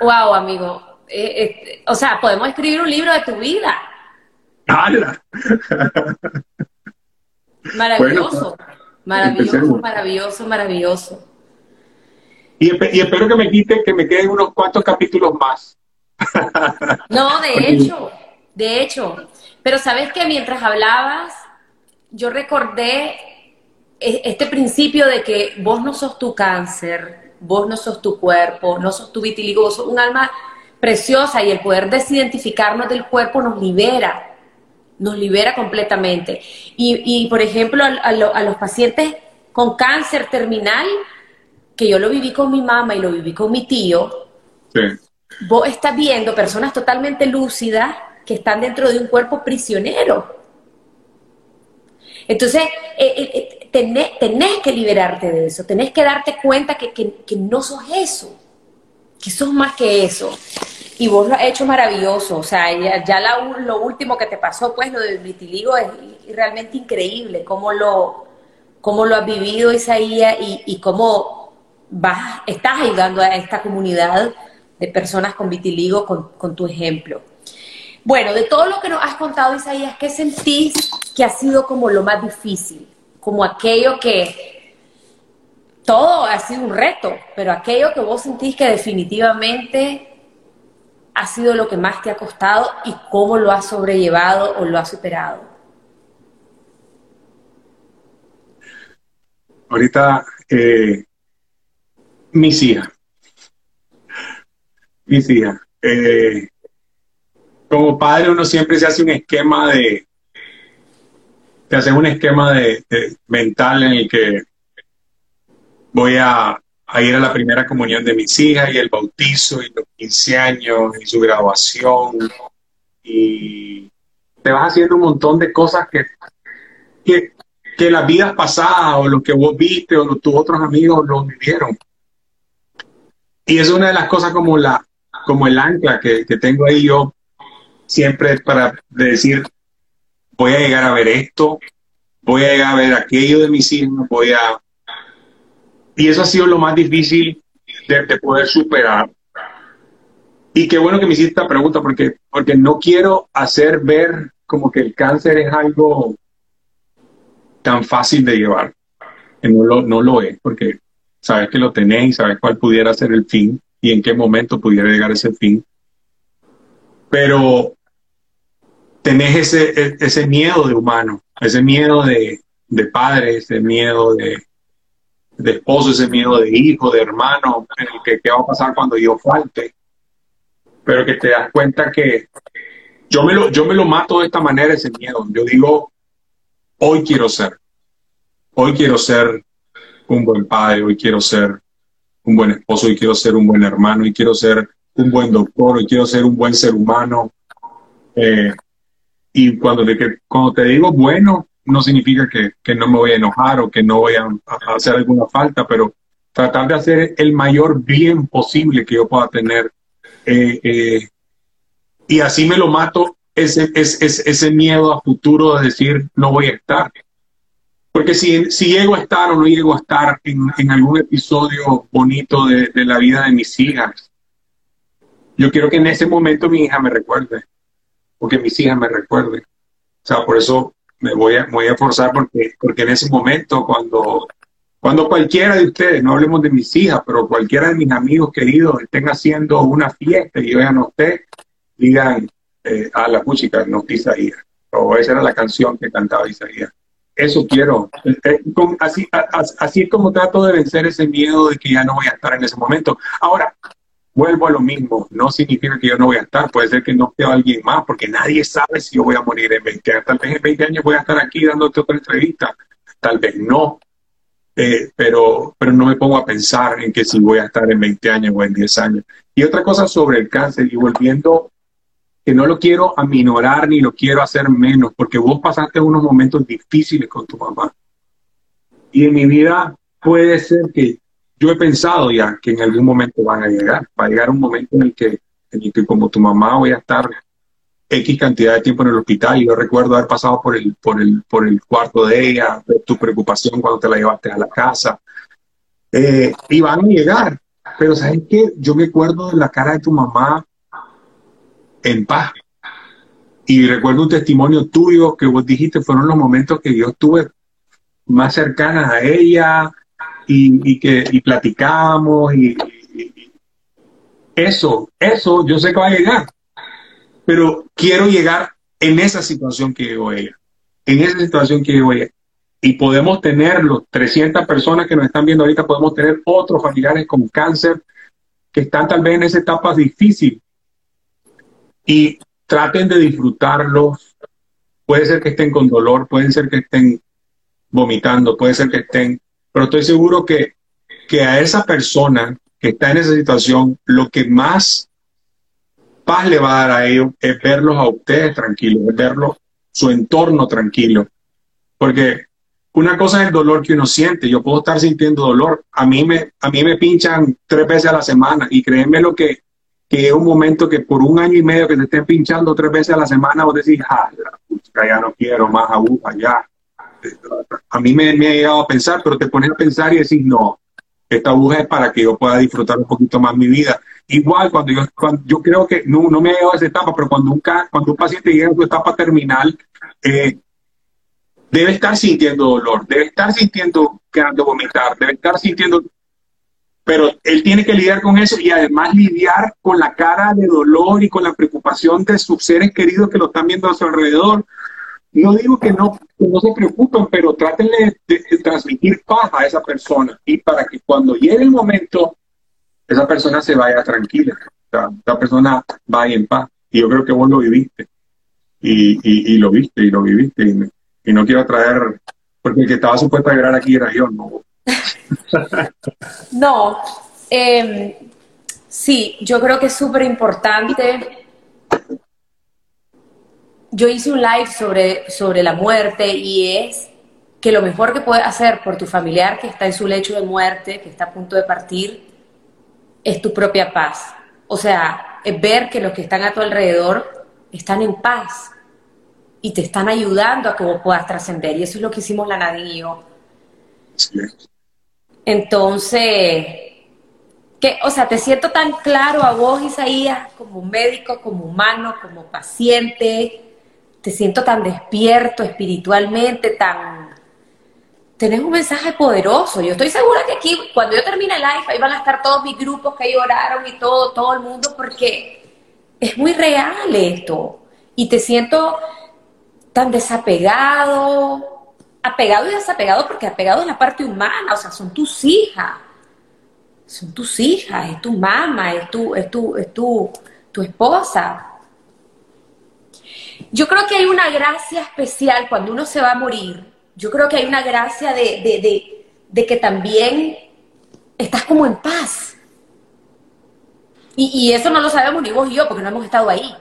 Wow, amigo. Eh, eh, o sea, podemos escribir un libro de tu vida. ¡Hala! Maravilloso, maravilloso, maravilloso, maravilloso. Y, y, espero que me quite, que me queden unos cuantos capítulos más No, de hecho, de hecho. Pero sabes que mientras hablabas, yo recordé e-, este principio de que vos no sos tu cáncer, vos no sos tu cuerpo, no sos tu vitiligo, vos sos un alma preciosa y el poder desidentificarnos del cuerpo nos libera, nos libera completamente. Y, por ejemplo, a, los pacientes con cáncer terminal, que yo lo viví con mi mamá y lo viví con mi tío, vos estás viendo personas totalmente lúcidas que están dentro de un cuerpo prisionero. Entonces, eh, eh, eh, tenés, que liberarte de eso, tenés que darte cuenta que, no sos eso, que sos más que eso. Y vos lo has hecho maravilloso, o sea, ya, lo último que te pasó, pues lo del vitiligo es realmente increíble, cómo lo, cómo lo has vivido, Isaías, y, y cómo vas, estás ayudando a esta comunidad de personas con vitiligo con, con tu ejemplo. Bueno, de todo lo que nos has contado, Isaías, ¿qué sentís que ha sido como lo más difícil? Como aquello que todo ha sido un reto, pero aquello que vos sentís que definitivamente ha sido lo que más te ha costado y cómo lo has sobrellevado o lo has superado. Ahorita, eh, mis hijas, mis hijas, eh, como padre uno siempre se hace un esquema de, te hace un esquema de, mental en el que voy a, ir a la primera comunión de mis hijas y el bautizo y los 15 años y su graduación y te vas haciendo un montón de cosas que, que, que las vidas pasadas o lo que vos viste o tus otros amigos lo vivieron. Y es una de las cosas como la como el ancla que, que tengo ahí yo siempre para decir, voy a llegar a ver esto, voy a llegar a ver aquello de mis hijos, voy a... Y eso ha sido lo más difícil de, poder superar. Y qué bueno que me hiciste esta pregunta, porque, porque no quiero hacer ver como que el cáncer es algo tan fácil de llevar, no lo, no lo es, porque sabes que lo tenéis, sabes cuál pudiera ser el fin y en qué momento pudiera llegar ese fin. Pero tenés ese, e, ese miedo de humano, ese miedo de, de padre, ese miedo de, de, esposo, ese miedo de hijo, de hermano, que qué va a pasar cuando yo falte. Pero que te das cuenta que yo me, lo, yo me lo mato de esta manera, ese miedo. Yo digo, hoy quiero ser, hoy quiero ser un buen padre, hoy quiero ser un buen esposo, hoy quiero ser un buen hermano, hoy quiero ser un buen doctor, hoy quiero ser un buen ser humano. Eh, y cuando, te, cuando te digo bueno, no significa que, no me voy a enojar o que no voy a, hacer alguna falta, pero tratar de hacer el mayor bien posible que yo pueda tener. Eh, eh, y así me lo mato ese, ese, ese, miedo a futuro de decir no voy a estar. Porque si, si llego a estar o no llego a estar en, algún episodio bonito de, de la vida de mis hijas, yo quiero que en ese momento mi hija me recuerde porque mis hijas me recuerden. O sea, por eso me voy a, voy a forzar porque, porque en ese momento cuando, cuando cualquiera de ustedes, no hablemos de mis hijas, pero cualquiera de mis amigos queridos estén haciendo una fiesta y vean a usted, digan eh, a la música, no Isaías. O esa era la canción que cantaba Isaías. Eso quiero. Eh, eh, así, así es como trato de vencer ese miedo de que ya no voy a estar en ese momento. Ahora, vuelvo a lo mismo, no significa que yo no voy a estar, puede ser que no esté alguien más, porque nadie sabe si yo voy a morir en 20 años. Tal vez en 20 años voy a estar aquí dándote otra entrevista, tal vez no, eh, pero, pero no me pongo a pensar en que si voy a estar en 20 años o en 10 años. Y otra cosa sobre el cáncer, y volviendo, que no lo quiero aminorar ni lo quiero hacer menos, porque vos pasaste unos momentos difíciles con tu mamá. Y en mi vida puede ser que yo he pensado ya que en algún momento van a llegar, va a llegar un momento en el que, en como tu mamá voy a estar X cantidad de tiempo en el hospital y yo recuerdo haber pasado por el, por el, por el cuarto de ella, tu preocupación cuando te la llevaste a la casa. Eh, y van a llegar, pero ¿sabes qué? Yo me acuerdo de la cara de tu mamá en paz. Y recuerdo un testimonio tuyo que vos dijiste fueron los momentos que yo estuve más cercanas a ella, y, que y platicamos y, Eso, eso yo sé que va a llegar, pero quiero llegar en esa situación que llegó ella, en esa situación que llegó ella. Y podemos tener los 300 personas que nos están viendo ahorita, podemos tener otros familiares con cáncer que están tal vez en esa etapa difícil. Y traten de disfrutarlos. Puede ser que estén con dolor, puede ser que estén vomitando, puede ser que estén, pero estoy seguro que, que a esa persona que está en esa situación, lo que más paz le va a dar a ellos es verlos a ustedes tranquilos, es su entorno tranquilo. Porque una cosa es el dolor que uno siente, yo puedo estar sintiendo dolor, a mí me, a mí me pinchan tres veces a la semana y créeme lo que, que es un momento que por un año y medio que te estén pinchando tres veces a la semana, vos decís, ah, ya no quiero más agujas, ya. A mí me, ha llegado a pensar, pero te pones a pensar y decís, no, esta aguja es para que yo pueda disfrutar un poquito más mi vida. Igual, cuando yo, cuando, yo creo que no, no me ha llegado a esa etapa, pero cuando un, cuando un paciente llega a su etapa terminal, eh, debe estar sintiendo dolor, debe estar sintiendo quedando vomitar, debe estar sintiendo... Pero él tiene que lidiar con eso y además lidiar con la cara de dolor y con la preocupación de sus seres queridos que lo están viendo a su alrededor. No digo que no, no se preocupen, pero traten de, transmitir paz a esa persona y para que cuando llegue el momento, esa persona se vaya tranquila, esa persona vaya en paz. Y yo creo que vos lo viviste. Y, lo viste y lo viviste. Y, y no quiero traer, porque estaba supuesto a llorar aquí era yo, no. no, em, sí, yo creo que es súper importante. Yo hice un live sobre, sobre la muerte y es que lo mejor que puedes hacer por tu familiar que está en su lecho de muerte, que está a punto de partir, es tu propia paz. O sea, es ver que los que están a tu alrededor están en paz, y te están ayudando a que vos puedas trascender. Y eso es lo que hicimos la Nadine y yo. Entonces, que, o sea, te siento tan claro a vos, Isaías, como médico, como humano, como paciente. Te siento tan despierto espiritualmente, tan... Tenés un mensaje poderoso. Yo estoy segura que aquí, cuando yo termine el live, ahí van a estar todos mis grupos que lloraron y todo, todo el mundo, porque es muy real esto. Y te siento tan desapegado, apegado y desapegado, porque apegado es la parte humana, o sea, son tus hijas, son tus hijas, es tu mamá, es tu, es tu, es tu, tu esposa. Yo creo que hay una gracia especial cuando uno se va a morir. Yo creo que hay una gracia de, de, de, de que también estás como en paz. Y, y, eso no lo sabemos ni vos y yo, porque no hemos estado ahí.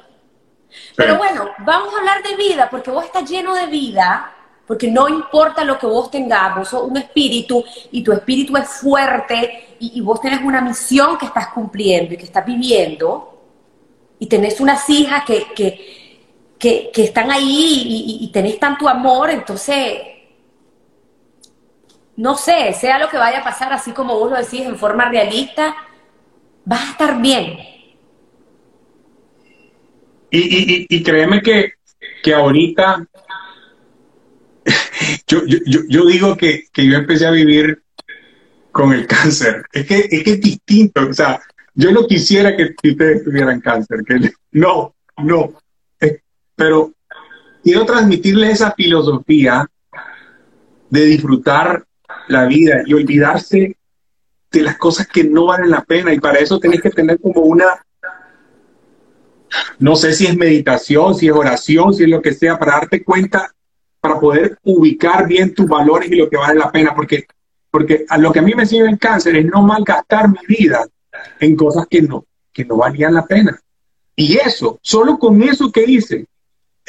Pero bueno, vamos a hablar de vida, porque vos estás lleno de vida, porque no importa lo que vos tengas, vos sos un espíritu y tu espíritu es fuerte y, vos tenés una misión que estás cumpliendo y que estás viviendo y tenés unas hijas que, que, que, están ahí y, tenés tanto amor, entonces, no sé, sea lo que vaya a pasar, así como vos lo decís en forma realista, vas a estar bien y, créeme que, que ahorita yo, yo, yo, digo que, que, yo empecé a vivir con el cáncer. Es que, es que es distinto. O sea, yo no quisiera que ustedes tuvieran cáncer. Que, no, no. Pero quiero transmitirles esa filosofía de disfrutar la vida y olvidarse de las cosas que no valen la pena. Y para eso tenés que tener como una no sé si es meditación, si es oración, si es lo que sea, para darte cuenta, para poder ubicar bien tus valores y lo que vale la pena, porque, porque a lo que a mí me sirve el cáncer es no malgastar mi vida en cosas que no, que no valían la pena. Y eso, solo con eso que hice,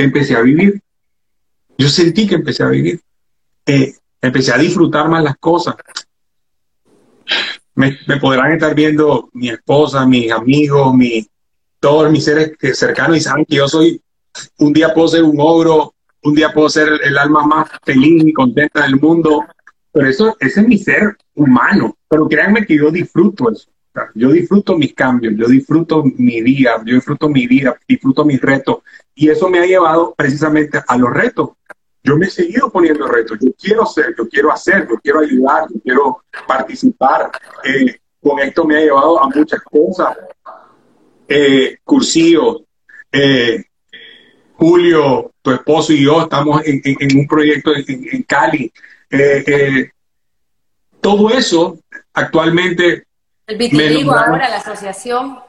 empecé a vivir. Yo sentí que empecé a vivir. Empecé a disfrutar más las cosas. Me, podrán estar viendo mi esposa, mis amigos, mi, todos mis seres cercanos y saben que yo soy, un día puedo ser un ogro, un día puedo ser el alma más feliz y contenta del mundo, pero eso, ese es mi ser humano. Pero créanme que yo disfruto eso. Yo disfruto mis cambios, yo disfruto mi día, yo disfruto mi vida, disfruto mis retos. Y eso me ha llevado precisamente a los retos. Yo me he seguido poniendo retos. Yo quiero ser, yo quiero hacer, yo quiero ayudar, yo quiero participar. Eh, con esto me ha llevado a muchas cosas eh, eh, Julio, tu esposo y yo estamos en, un proyecto en, Cali. Eh, todo eso actualmente... El vitiligo ahora, la asociación.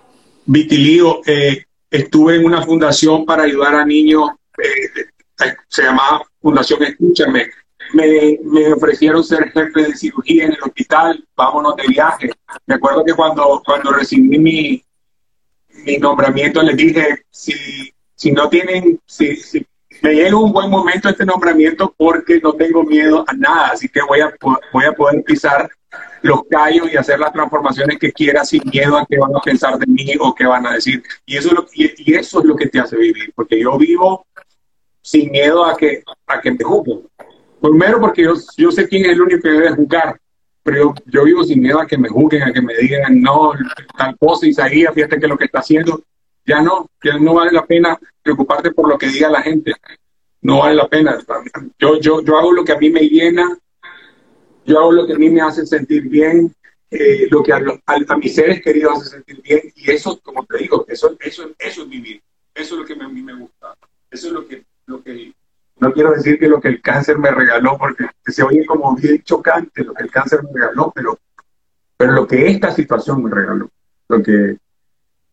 Vitiligo, estuve en una fundación para ayudar a niños, se llamaba Fundación Escúchame, me, me, ofrecieron ser jefe de cirugía en el hospital, vámonos de viaje. Me acuerdo que cuando, cuando recibí mi, mi nombramiento les dije, si, si no tienen, si, si me llega un buen momento este nombramiento porque no tengo miedo a nada, así que voy a, voy a poder pisar los callos y hacer las transformaciones que quiera sin miedo a qué van a pensar de mí o qué van a decir. Y eso es lo, y, eso es lo que te hace vivir, porque yo vivo sin miedo a que, a que me juzguen. Primero porque yo, yo sé quién es el único que debe juzgar, pero yo, vivo sin miedo a que me juzguen, a que me digan, no, tal cosa, Isaías, fíjate que lo que está haciendo, ya no, ya no vale la pena preocuparte por lo que diga la gente, no vale la pena. Yo, yo, yo hago lo que a mí me llena, yo hago lo que a mí me hace sentir bien, eh, lo que a, a, mis seres queridos hace sentir bien, y eso, como te digo, eso, eso, eso es vivir, eso es lo que a mí me gusta, eso es lo que, lo que no quiero decir que lo que el cáncer me regaló, porque se oye como bien chocante lo que el cáncer me regaló, pero, pero lo que esta situación me regaló, lo que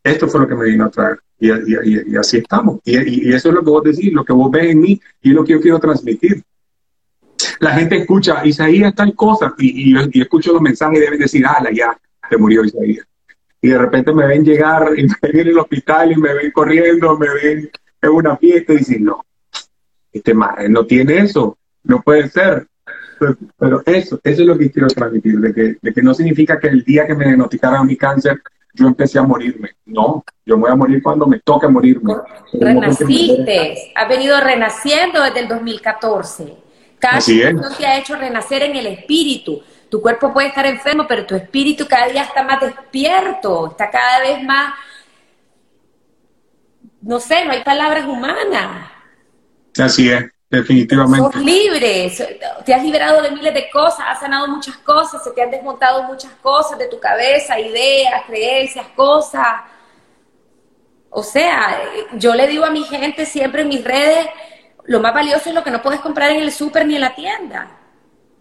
esto fue lo que me vino a traer. Y, y, así estamos. Y, eso es lo que vos decís, lo que vos ves en mí y lo que yo quiero transmitir. La gente escucha, Isaías tal cosa, y, y, escucho los mensajes y deben decir, ala, ya, te murió Isaías. Y de repente me ven llegar y me ven en el hospital y me ven corriendo, me ven en una fiesta y dicen, no, este no tiene eso, no puede ser. Pero, eso, eso es lo que quiero transmitir, de que, de que no significa que el día que me diagnosticaran mi cáncer, yo empecé a morirme. No, yo voy a morir cuando me toque morirme. Renaciste, has venido renaciendo desde el 2014. Cada no te ha hecho renacer en el espíritu. Tu cuerpo puede estar enfermo, pero tu espíritu cada día está más despierto, está cada vez más, no sé, no hay palabras humanas. Así es, definitivamente. Sos libre, te has liberado de miles de cosas, has sanado muchas cosas, se te han desmontado muchas cosas de tu cabeza, ideas, creencias, cosas. O sea, yo le digo a mi gente siempre en mis redes, lo más valioso es lo que no puedes comprar en el súper ni en la tienda.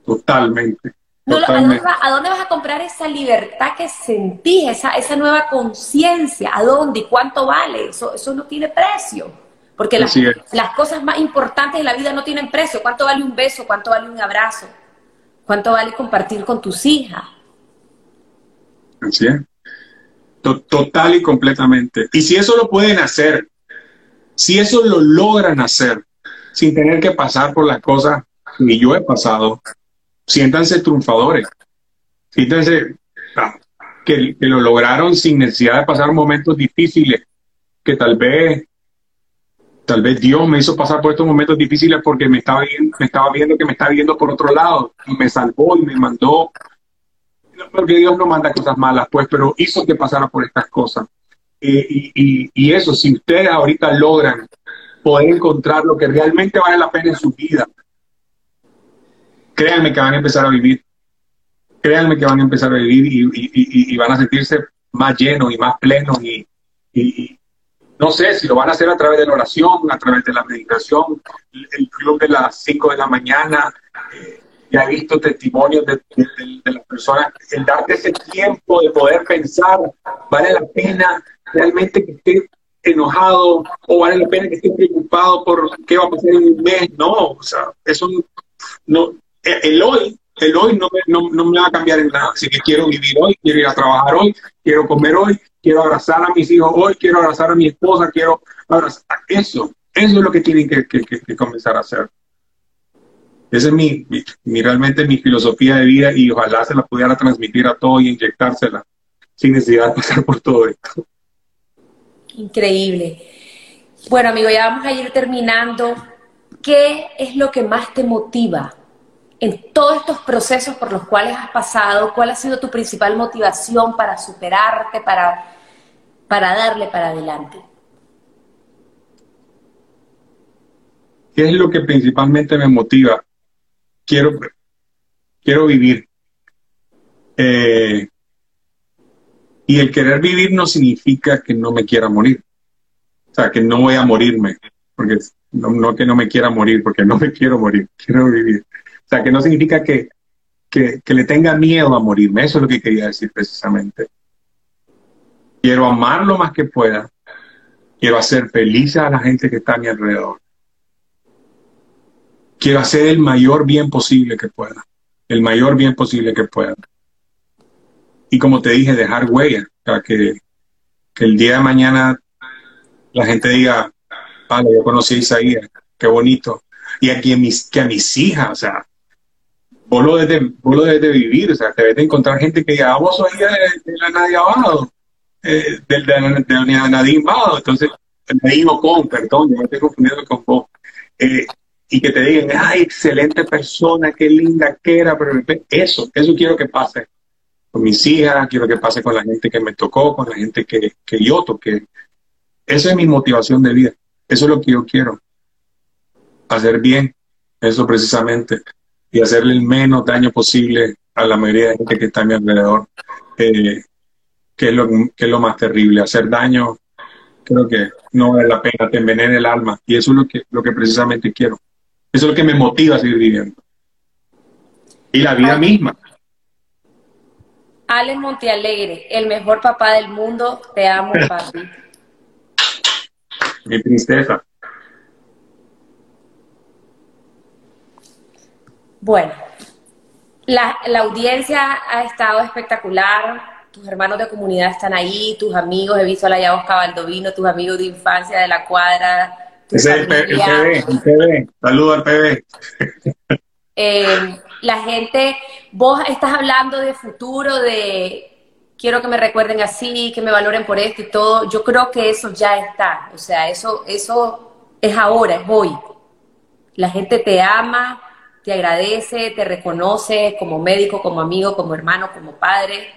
Totalmente. ¿a, dónde vas a comprar esa libertad que sentís, esa, esa nueva conciencia? ¿A dónde y cuánto vale? Eso, eso no tiene precio. Porque las, las, cosas más importantes de la vida no tienen precio. ¿Cuánto vale un beso? ¿Cuánto vale un abrazo? ¿Cuánto vale compartir con tus hijas? Así es. Total y completamente. Y si eso lo pueden hacer, si eso lo logran hacer, sin tener que pasar por las cosas que yo he pasado, siéntanse triunfadores. Siéntanse ah, que, que lo lograron sin necesidad de pasar momentos difíciles, que tal vez tal vez Dios me hizo pasar por estos momentos difíciles porque me estaba viendo, me estaba viendo que me estaba viendo por otro lado y me salvó y me mandó. Porque Dios no manda cosas malas, pues, pero hizo que pasara por estas cosas. y, y, y, eso, si ustedes ahorita logran poder encontrar lo que realmente vale la pena en su vida, créanme que van a empezar a vivir. Créanme que van a empezar a vivir y, y van a sentirse más llenos y más plenos y, no sé si lo van a hacer a través de la oración, a través de la meditación, el club de las 5 de la mañana. Eh, ya he visto testimonios de, las personas. El darte ese tiempo de poder pensar, ¿vale la pena realmente que esté enojado o vale la pena que esté preocupado por qué va a pasar en un mes? No, o sea, eso no. El hoy el hoy no, no, no, me va a cambiar en nada. Así que quiero vivir hoy, quiero ir a trabajar hoy, quiero comer hoy, quiero abrazar a mis hijos hoy, quiero abrazar a mi esposa, quiero abrazar. Eso, eso es lo que tienen que, comenzar a hacer. Esa es mi, mi, realmente mi filosofía de vida y ojalá se la pudiera transmitir a todos y inyectársela sin necesidad de pasar por todo esto. Increíble. Bueno, amigo, ya vamos a ir terminando. ¿Qué es lo que más te motiva en todos estos procesos por los cuales has pasado? ¿Cuál ha sido tu principal motivación para superarte, para para darle para adelante? ¿Qué es lo que principalmente me motiva? Quiero, quiero vivir. Eh, Y el querer vivir no significa que no me quiera morir. O sea, que no voy a morirme, porque no, que no me quiera morir, porque no me quiero morir, quiero vivir. O sea, que no significa que, que, que le tenga miedo a morirme. Eso es lo que quería decir precisamente. Quiero amar lo más que pueda. Quiero hacer feliz a la gente que está a mi alrededor. Quiero hacer el mayor bien posible que pueda. El mayor bien posible que pueda. Y como te dije, dejar huella. Para que, que el día de mañana la gente diga, vale, yo conocí a Isaías, qué bonito. Y aquí a mis, que a mis hijas, o sea, vos lo debes de, vivir, o sea, debes de encontrar gente que diga, ah, vos sos hija de, la Nadia Abado, eh, de, de, de, la Nadine Abado, entonces, Nadine con, perdón, yo me estoy confundiendo con vos. Eh, y que te digan, ay, excelente persona, qué linda que era, pero eso, eso quiero que pase con mis hijas, quiero que pase con la gente que me tocó, con la gente que, que yo toqué. Esa es mi motivación de vida, eso es lo que yo quiero, hacer bien, eso precisamente, y hacerle el menos daño posible a la mayoría de gente que está a mi alrededor, eh, que, es lo, que es lo más terrible, hacer daño creo que no vale la pena, te envenena el alma, y eso es lo que, lo que precisamente quiero. Eso es lo que me motiva a seguir viviendo. Y la vida misma. Alex Montealegre, el mejor papá del mundo, te amo, papi. Mi princesa. Bueno, la, la, audiencia ha estado espectacular. Tus hermanos de comunidad están ahí, tus amigos, he visto a la Yabosca Baldovino, tus amigos de infancia de la cuadra, ese es el, PB, Saludos al PB. Eh, la gente, vos estás hablando de futuro, de quiero que me recuerden así, que me valoren por esto y todo. Yo creo que eso ya está. O sea, eso, eso es ahora, es hoy. La gente te ama, te agradece, te reconoce como médico, como amigo, como hermano, como padre,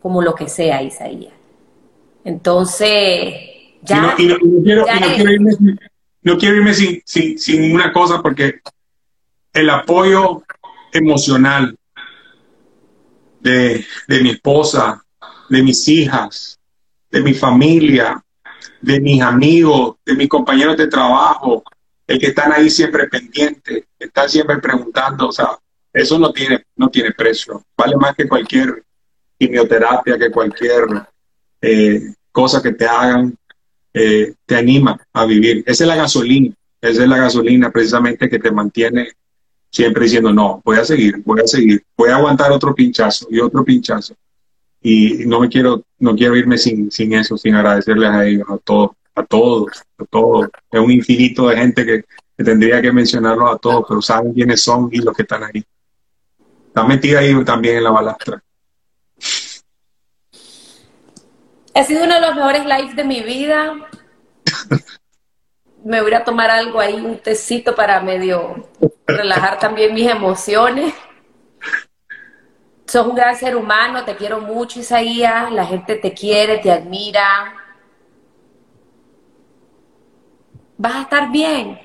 como lo que sea, Isaías. Entonces, ya. Y no, quiero, no quiero irme sin, sin, una cosa porque el apoyo emocional de, mi esposa, de mis hijas, de mi familia, de mis amigos, de mis compañeros de trabajo, el que están ahí siempre pendientes, están siempre preguntando, o sea, eso no tiene, no tiene precio, vale más que cualquier quimioterapia, que cualquier eh, cosa que te hagan eh, te anima a vivir. Esa es la gasolina, esa es la gasolina precisamente que te mantiene siempre diciendo, no, voy a seguir, voy a seguir, voy a aguantar otro pinchazo y otro pinchazo. Y no me quiero, no quiero irme sin, sin eso, sin agradecerles a ellos, a todos, a todos, a todos. Es un infinito de gente que, tendría que mencionarlos a todos, pero saben quiénes son y los que están ahí. Están metidos ahí también en la balastra. Ha sido uno de los mejores lives de mi vida. Me voy a tomar algo ahí, un tecito para medio relajar también mis emociones. Sos un gran ser humano, te quiero mucho, Isaías. La gente te quiere, te admira. Vas a estar bien.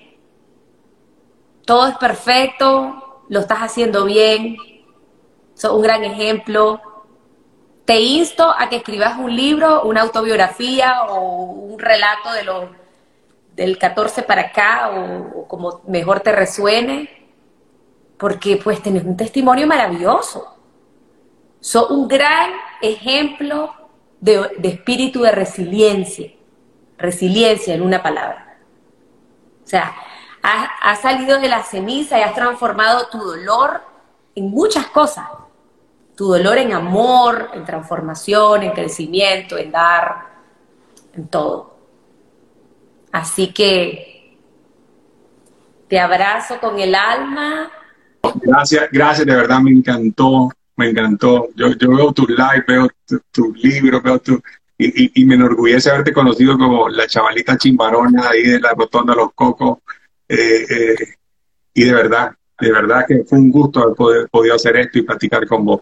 Todo es perfecto, lo estás haciendo bien. Sos un gran ejemplo te insto a que escribas un libro, una autobiografía o un relato de lo, del 14 para acá o, como mejor te resuene, porque pues tenés un testimonio maravilloso. Sos un gran ejemplo de, espíritu de resiliencia, resiliencia en una palabra. O sea, has, has salido de la ceniza y has transformado tu dolor en muchas cosas tu dolor en amor, en transformación, en crecimiento, en dar, en todo. Así que te abrazo con el alma. Gracias, gracias, de verdad me encantó, me encantó. Yo, yo veo tu live, veo tu, libro, veo tu... Y, me enorgullece haberte conocido como la chavalita chimbarona ahí de la rotonda de los cocos. Eh, eh, y de verdad, de verdad que fue un gusto haber podido hacer esto y platicar con vos.